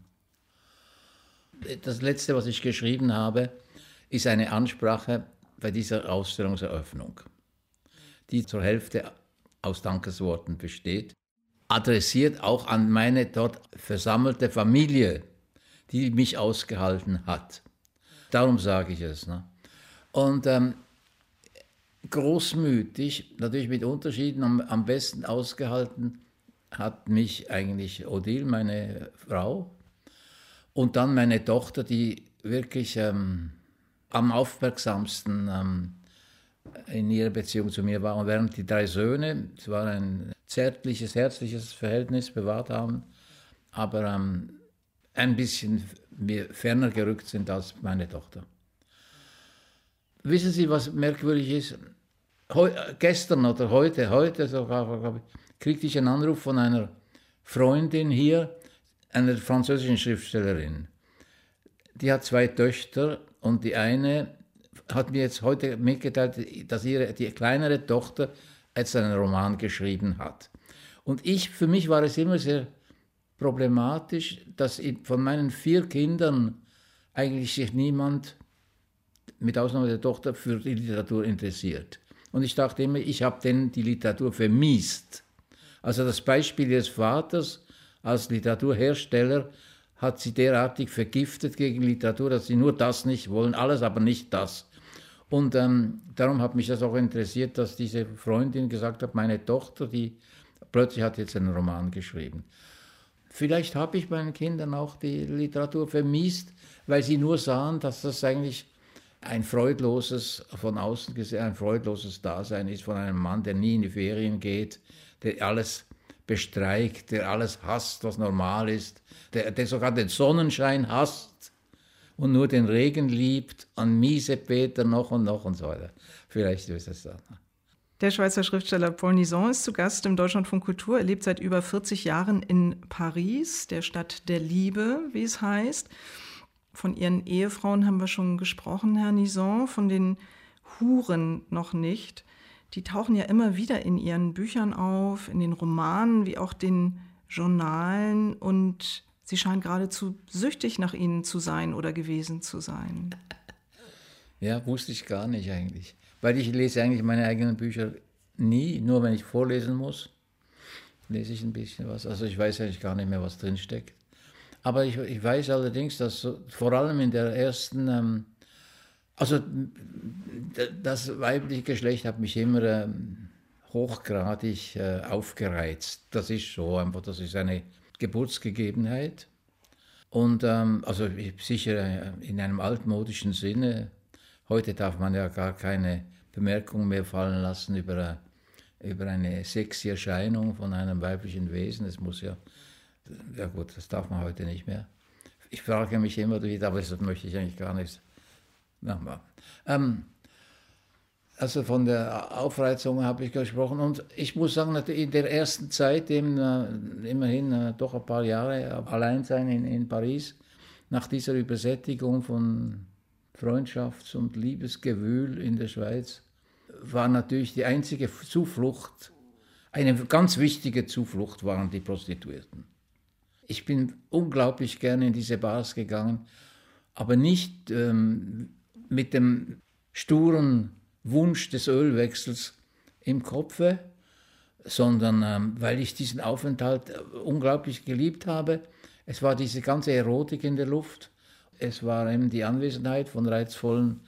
Das letzte, was ich geschrieben habe, ist eine Ansprache bei dieser Ausstellungseröffnung die zur Hälfte aus Dankesworten besteht, adressiert auch an meine dort versammelte Familie, die mich ausgehalten hat. Darum sage ich es. Ne? Und ähm, großmütig, natürlich mit Unterschieden, am, am besten ausgehalten hat mich eigentlich Odile, meine Frau, und dann meine Tochter, die wirklich ähm, am aufmerksamsten ähm, in ihrer Beziehung zu mir war. Und während die drei Söhne, es war ein zärtliches, herzliches Verhältnis bewahrt haben, aber ähm, ein bisschen mir ferner gerückt sind als meine Tochter. Wissen Sie, was merkwürdig ist? Heu, gestern oder heute, heute sogar, kriegte ich einen Anruf von einer Freundin hier, einer französischen Schriftstellerin. Die hat zwei Töchter und die eine hat mir jetzt heute mitgeteilt, dass ihre die kleinere Tochter jetzt einen Roman geschrieben hat. Und ich, für mich war es immer sehr problematisch, dass von meinen vier Kindern eigentlich sich niemand, mit Ausnahme der Tochter, für die Literatur interessiert. Und ich dachte immer, ich habe denen die Literatur vermiest. Also das Beispiel des Vaters als Literaturhersteller hat sie derartig vergiftet gegen Literatur, dass sie nur das nicht wollen, alles aber nicht das. Und ähm, darum hat mich das auch interessiert, dass diese Freundin gesagt hat, meine Tochter, die plötzlich hat jetzt einen Roman geschrieben. Vielleicht habe ich meinen Kindern auch die Literatur vermiest, weil sie nur sahen, dass das eigentlich ein freudloses, von außen gesehen, ein freudloses Dasein ist von einem Mann, der nie in die Ferien geht, der alles bestreikt, der alles hasst, was normal ist, der, der sogar den Sonnenschein hasst und nur den Regen liebt, an Miesepeter noch und noch und so weiter. Vielleicht ist es das. Der Schweizer Schriftsteller Paul Nison ist zu Gast im Deutschlandfunk Kultur. Er lebt seit über 40 Jahren in Paris, der Stadt der Liebe, wie es heißt. Von Ihren Ehefrauen haben wir schon gesprochen, Herr Nison, von den Huren noch nicht. Die tauchen ja immer wieder in Ihren Büchern auf, in den Romanen wie auch den Journalen und Sie scheint geradezu süchtig nach ihnen zu sein oder gewesen zu sein. Ja, wusste ich gar nicht eigentlich. Weil ich lese eigentlich meine eigenen Bücher nie, nur wenn ich vorlesen muss, lese ich ein bisschen was. Also ich weiß eigentlich gar nicht mehr, was drinsteckt. Aber ich, ich weiß allerdings, dass so, vor allem in der ersten, ähm, also das weibliche Geschlecht hat mich immer ähm, hochgradig äh, aufgereizt. Das ist so einfach, das ist eine Geburtsgegebenheit. Und ähm, also sicher äh, in einem altmodischen Sinne. Heute darf man ja gar keine Bemerkung mehr fallen lassen über, äh, über eine sexy Erscheinung von einem weiblichen Wesen. Es muss ja, ja gut, das darf man heute nicht mehr. Ich frage mich immer wieder, aber das möchte ich eigentlich gar nicht. Ähm, Also von der Aufreizung habe ich gesprochen. Und ich muss sagen, in der ersten Zeit, eben, äh, immerhin äh, doch ein paar Jahre allein sein in, in Paris, nach dieser Übersättigung von Freundschafts- und Liebesgewühl in der Schweiz, war natürlich die einzige Zuflucht, eine ganz wichtige Zuflucht waren die Prostituierten. Ich bin unglaublich gerne in diese Bars gegangen, aber nicht ähm, mit dem sturen Wunsch des Ölwechsels im Kopfe, sondern ähm, weil ich diesen Aufenthalt äh, unglaublich geliebt habe. Es war diese ganze Erotik in der Luft. Es war eben die Anwesenheit von reizvollen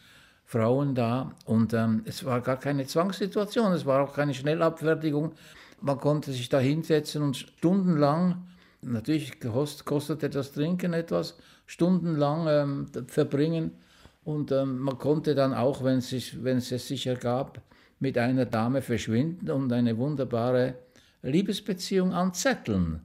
Frauen da und ähm, es war gar keine Zwangssituation, es war auch keine Schnellabfertigung. Man konnte sich da hinsetzen und stundenlang, natürlich kostete das Trinken etwas, stundenlang ähm, verbringen und ähm, man konnte dann auch, wenn es, sich, wenn es sich ergab, mit einer Dame verschwinden und eine wunderbare Liebesbeziehung anzetteln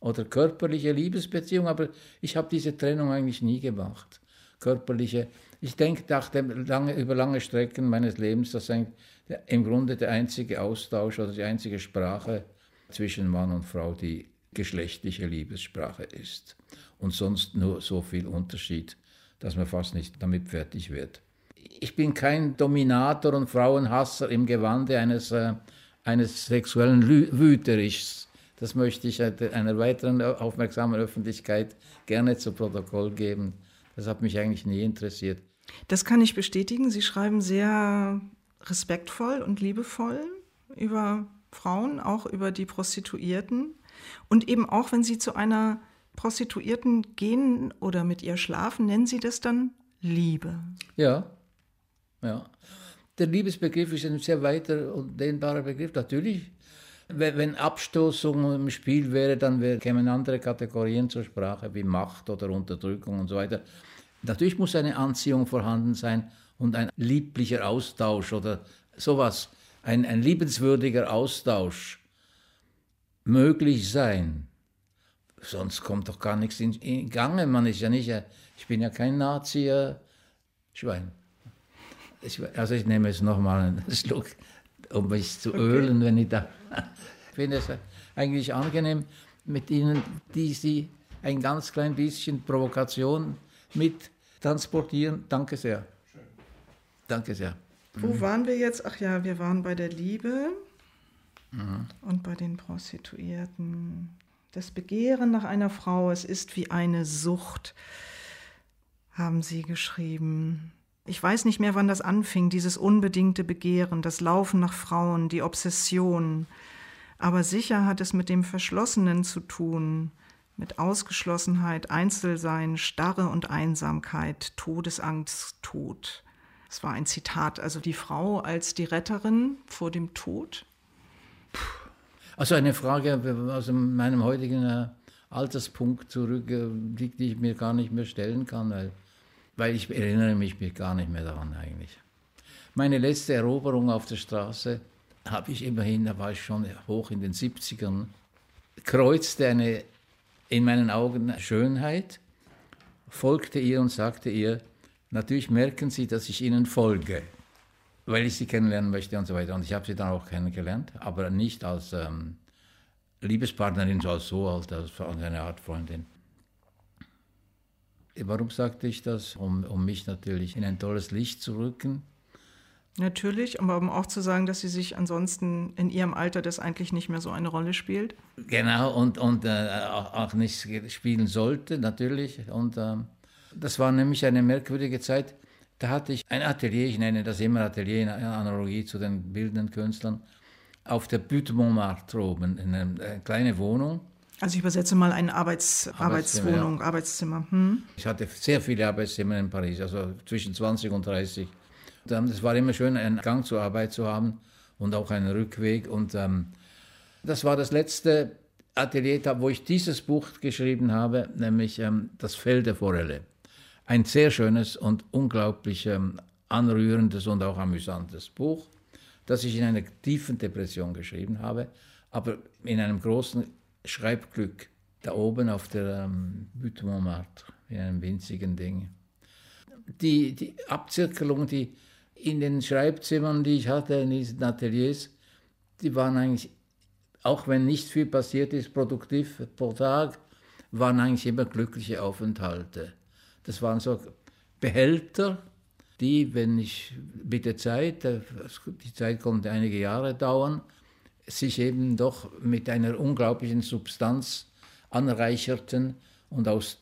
oder körperliche Liebesbeziehung, aber ich habe diese Trennung eigentlich nie gemacht. Körperliche, ich denke, dachte lange, über lange Strecken meines Lebens, dass im Grunde der einzige Austausch oder die einzige Sprache zwischen Mann und Frau die geschlechtliche Liebessprache ist. Und sonst nur so viel Unterschied, dass man fast nicht damit fertig wird. Ich bin kein Dominator und Frauenhasser im Gewande eines, äh, eines sexuellen Wüterischs. Das möchte ich einer weiteren aufmerksamen Öffentlichkeit gerne zu Protokoll geben. Das hat mich eigentlich nie interessiert. Das kann ich bestätigen. Sie schreiben sehr respektvoll und liebevoll über Frauen, auch über die Prostituierten. Und eben auch, wenn Sie zu einer Prostituierten gehen oder mit ihr schlafen, nennen Sie das dann Liebe. Ja, ja. Der Liebesbegriff ist ein sehr weiter und dehnbarer Begriff. Natürlich, wenn Abstoßung im Spiel wäre, dann kämen andere Kategorien zur Sprache, wie Macht oder Unterdrückung und so weiter. Natürlich muss eine Anziehung vorhanden sein und ein lieblicher Austausch oder sowas, ein, ein liebenswürdiger Austausch möglich sein. Sonst kommt doch gar nichts in, in Gange. Man ist ja nicht, ich bin ja kein Nazi-Schwein. Also ich nehme jetzt nochmal einen Schluck, um mich zu okay. ölen, wenn ich da. Ich finde es eigentlich angenehm, mit Ihnen, die Sie ein ganz klein bisschen Provokation mit transportieren. Danke sehr. Danke sehr. Wo mhm. waren wir jetzt? Ach ja, wir waren bei der Liebe mhm. und bei den Prostituierten. Das Begehren nach einer Frau, es ist wie eine Sucht, haben sie geschrieben. Ich weiß nicht mehr, wann das anfing, dieses unbedingte Begehren, das Laufen nach Frauen, die Obsession. Aber sicher hat es mit dem Verschlossenen zu tun, mit Ausgeschlossenheit, Einzelsein, Starre und Einsamkeit, Todesangst, Tod. Es war ein Zitat, also die Frau als die Retterin vor dem Tod. Also eine Frage aus meinem heutigen äh, Alterspunkt zurück, äh, die, die ich mir gar nicht mehr stellen kann, weil, weil ich erinnere mich gar nicht mehr daran eigentlich. Meine letzte Eroberung auf der Straße habe ich immerhin, da war ich schon hoch in den 70ern, kreuzte eine in meinen Augen Schönheit, folgte ihr und sagte ihr, natürlich merken Sie, dass ich Ihnen folge, weil ich Sie kennenlernen möchte und so weiter. Und ich habe sie dann auch kennengelernt, aber nicht als ähm, Liebespartnerin, sondern so als, als eine Art Freundin. Warum sagte ich das? Um, um mich natürlich in ein tolles Licht zu rücken Natürlich, aber um auch zu sagen, dass sie sich ansonsten in ihrem Alter das eigentlich nicht mehr so eine Rolle spielt. Genau, und, und äh, auch, nicht spielen sollte, natürlich. Und äh, das war nämlich eine merkwürdige Zeit. Da hatte ich ein Atelier, ich nenne das immer Atelier in Analogie zu den bildenden Künstlern, auf der Butte Montmartre oben, in eine, eine kleine Wohnung. Also ich übersetze mal eine Arbeits Arbeitszimmer, Arbeitswohnung, ja. Arbeitszimmer. Hm? Ich hatte sehr viele Arbeitszimmer in Paris, also zwischen 20 und 30. Es war immer schön, einen Gang zur Arbeit zu haben und auch einen Rückweg. Und ähm, das war das letzte Atelier, wo ich dieses Buch geschrieben habe, nämlich ähm, Das Fell der Forelle. Ein sehr schönes und unglaublich ähm, anrührendes und auch amüsantes Buch, das ich in einer tiefen Depression geschrieben habe, aber in einem großen Schreibglück da oben auf der ähm, Butte Montmartre, in einem winzigen Ding. Die, die Abzirkelung, die in den Schreibzimmern, die ich hatte, in diesen Ateliers, die waren eigentlich, auch wenn nicht viel passiert ist, produktiv pro Tag, waren eigentlich immer glückliche Aufenthalte. Das waren so Behälter, die, wenn ich mit der Zeit, äh, die Zeit konnte einige Jahre dauern, sich eben doch mit einer unglaublichen Substanz anreicherten und aus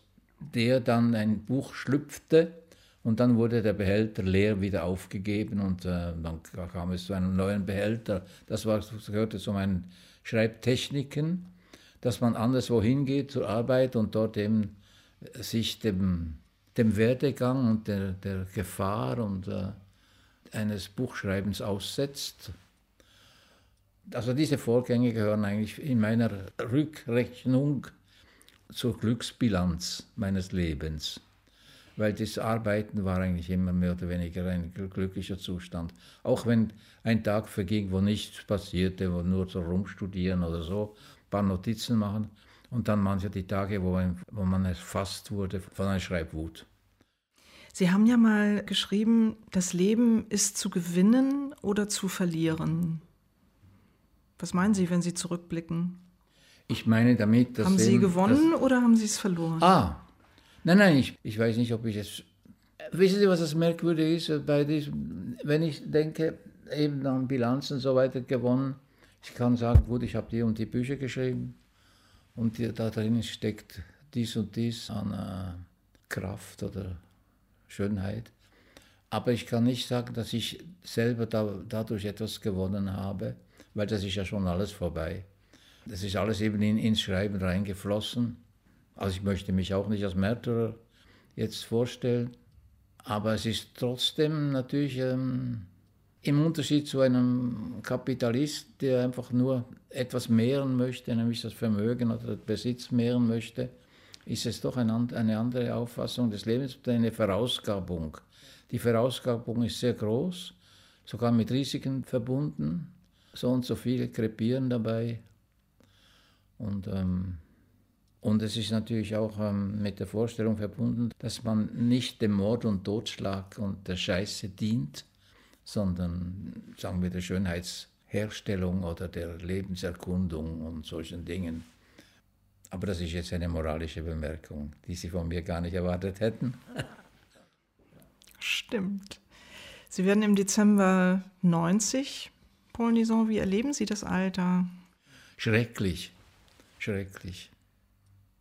der dann ein Buch schlüpfte und dann wurde der Behälter leer wieder aufgegeben und äh, dann kam es zu einem neuen Behälter. Das, war, das gehörte zu meinen Schreibtechniken, dass man anderswo hingeht zur Arbeit und dort eben sich dem dem Werdegang und der, der Gefahr und äh, eines Buchschreibens aussetzt. Also diese Vorgänge gehören eigentlich in meiner Rückrechnung zur Glücksbilanz meines Lebens. Weil das Arbeiten war eigentlich immer mehr oder weniger ein glücklicher Zustand. Auch wenn ein Tag verging, wo nichts passierte, wo nur so rumstudieren oder so, ein paar Notizen machen und dann manche die Tage, wo, ein, wo man erfasst wurde von einer Schreibwut. Sie haben ja mal geschrieben, das Leben ist zu gewinnen oder zu verlieren. Was meinen Sie, wenn Sie zurückblicken? Ich meine damit, dass. Haben Sie gewonnen oder haben Sie es verloren? Ah, nein, nein, ich, ich weiß nicht, ob ich es. Wissen Sie, was das merkwürdig ist bei diesem, wenn ich denke, eben an Bilanzen so weiter gewonnen. Ich kann sagen, gut, ich habe die und die Bücher geschrieben und da drin steckt dies und dies an äh, Kraft oder Schönheit. Aber ich kann nicht sagen, dass ich selber da, dadurch etwas gewonnen habe, weil das ist ja schon alles vorbei. Das ist alles eben in, ins Schreiben reingeflossen. Also ich möchte mich auch nicht als Märtyrer jetzt vorstellen, aber es ist trotzdem natürlich ähm, im Unterschied zu einem Kapitalist, der einfach nur etwas mehren möchte, nämlich das Vermögen oder den Besitz mehren möchte, ist es doch eine andere Auffassung des Lebens, eine Verausgabung. Die Verausgabung ist sehr groß, sogar mit Risiken verbunden. So und so viele krepieren dabei. Und, ähm, und es ist natürlich auch ähm, mit der Vorstellung verbunden, dass man nicht dem Mord und Totschlag und der Scheiße dient, sondern, sagen wir, der Schönheitsherstellung oder der Lebenserkundung und solchen Dingen. Aber das ist jetzt eine moralische Bemerkung, die Sie von mir gar nicht erwartet hätten. Stimmt. Sie werden im Dezember 90, Paul Nison. Wie erleben Sie das Alter? Schrecklich, schrecklich,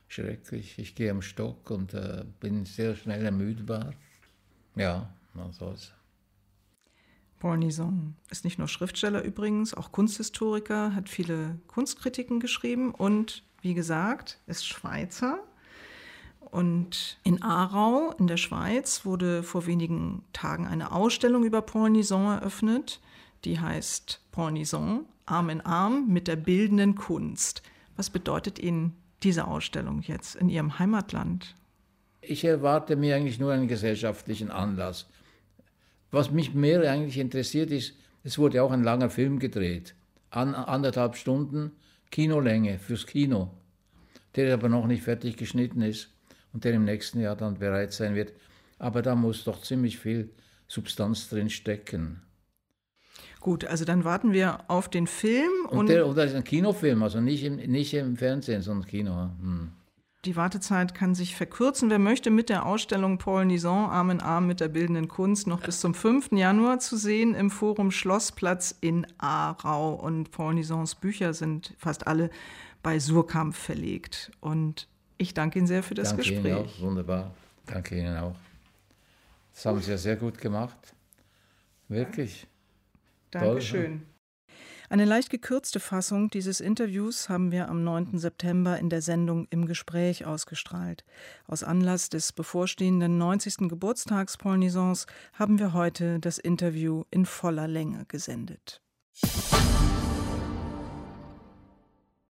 schrecklich. Ich gehe am Stock und äh, bin sehr schnell ermüdbar. Ja, man soll's. Paul Nison ist nicht nur Schriftsteller übrigens, auch Kunsthistoriker, hat viele Kunstkritiken geschrieben und wie gesagt, ist Schweizer. Und in Aarau in der Schweiz wurde vor wenigen Tagen eine Ausstellung über Paul Nison eröffnet, die heißt Paul Nison, Arm in Arm mit der bildenden Kunst. Was bedeutet Ihnen diese Ausstellung jetzt in Ihrem Heimatland? Ich erwarte mir eigentlich nur einen gesellschaftlichen Anlass. Was mich mehr eigentlich interessiert ist, es wurde auch ein langer Film gedreht, an, anderthalb Stunden Kinolänge fürs Kino, der aber noch nicht fertig geschnitten ist und der im nächsten Jahr dann bereit sein wird. Aber da muss doch ziemlich viel Substanz drin stecken. Gut, also dann warten wir auf den Film. Und, und der, und das ist ein Kinofilm, also nicht im, nicht im Fernsehen, sondern Kino. Hm. Die Wartezeit kann sich verkürzen. Wer möchte mit der Ausstellung Paul Nison Arm in Arm mit der bildenden Kunst noch bis zum 5. Januar zu sehen im Forum Schlossplatz in Aarau. Und Paul Nisons Bücher sind fast alle bei Surkamp verlegt. Und ich danke Ihnen sehr für das danke Gespräch. Ihnen auch, wunderbar. Danke Ihnen auch. Das haben Sie ja sehr gut gemacht. Wirklich. Dankeschön. Eine leicht gekürzte Fassung dieses Interviews haben wir am 9. September in der Sendung Im Gespräch ausgestrahlt. Aus Anlass des bevorstehenden 90. Geburtstags Paul Nisons haben wir heute das Interview in voller Länge gesendet. Musik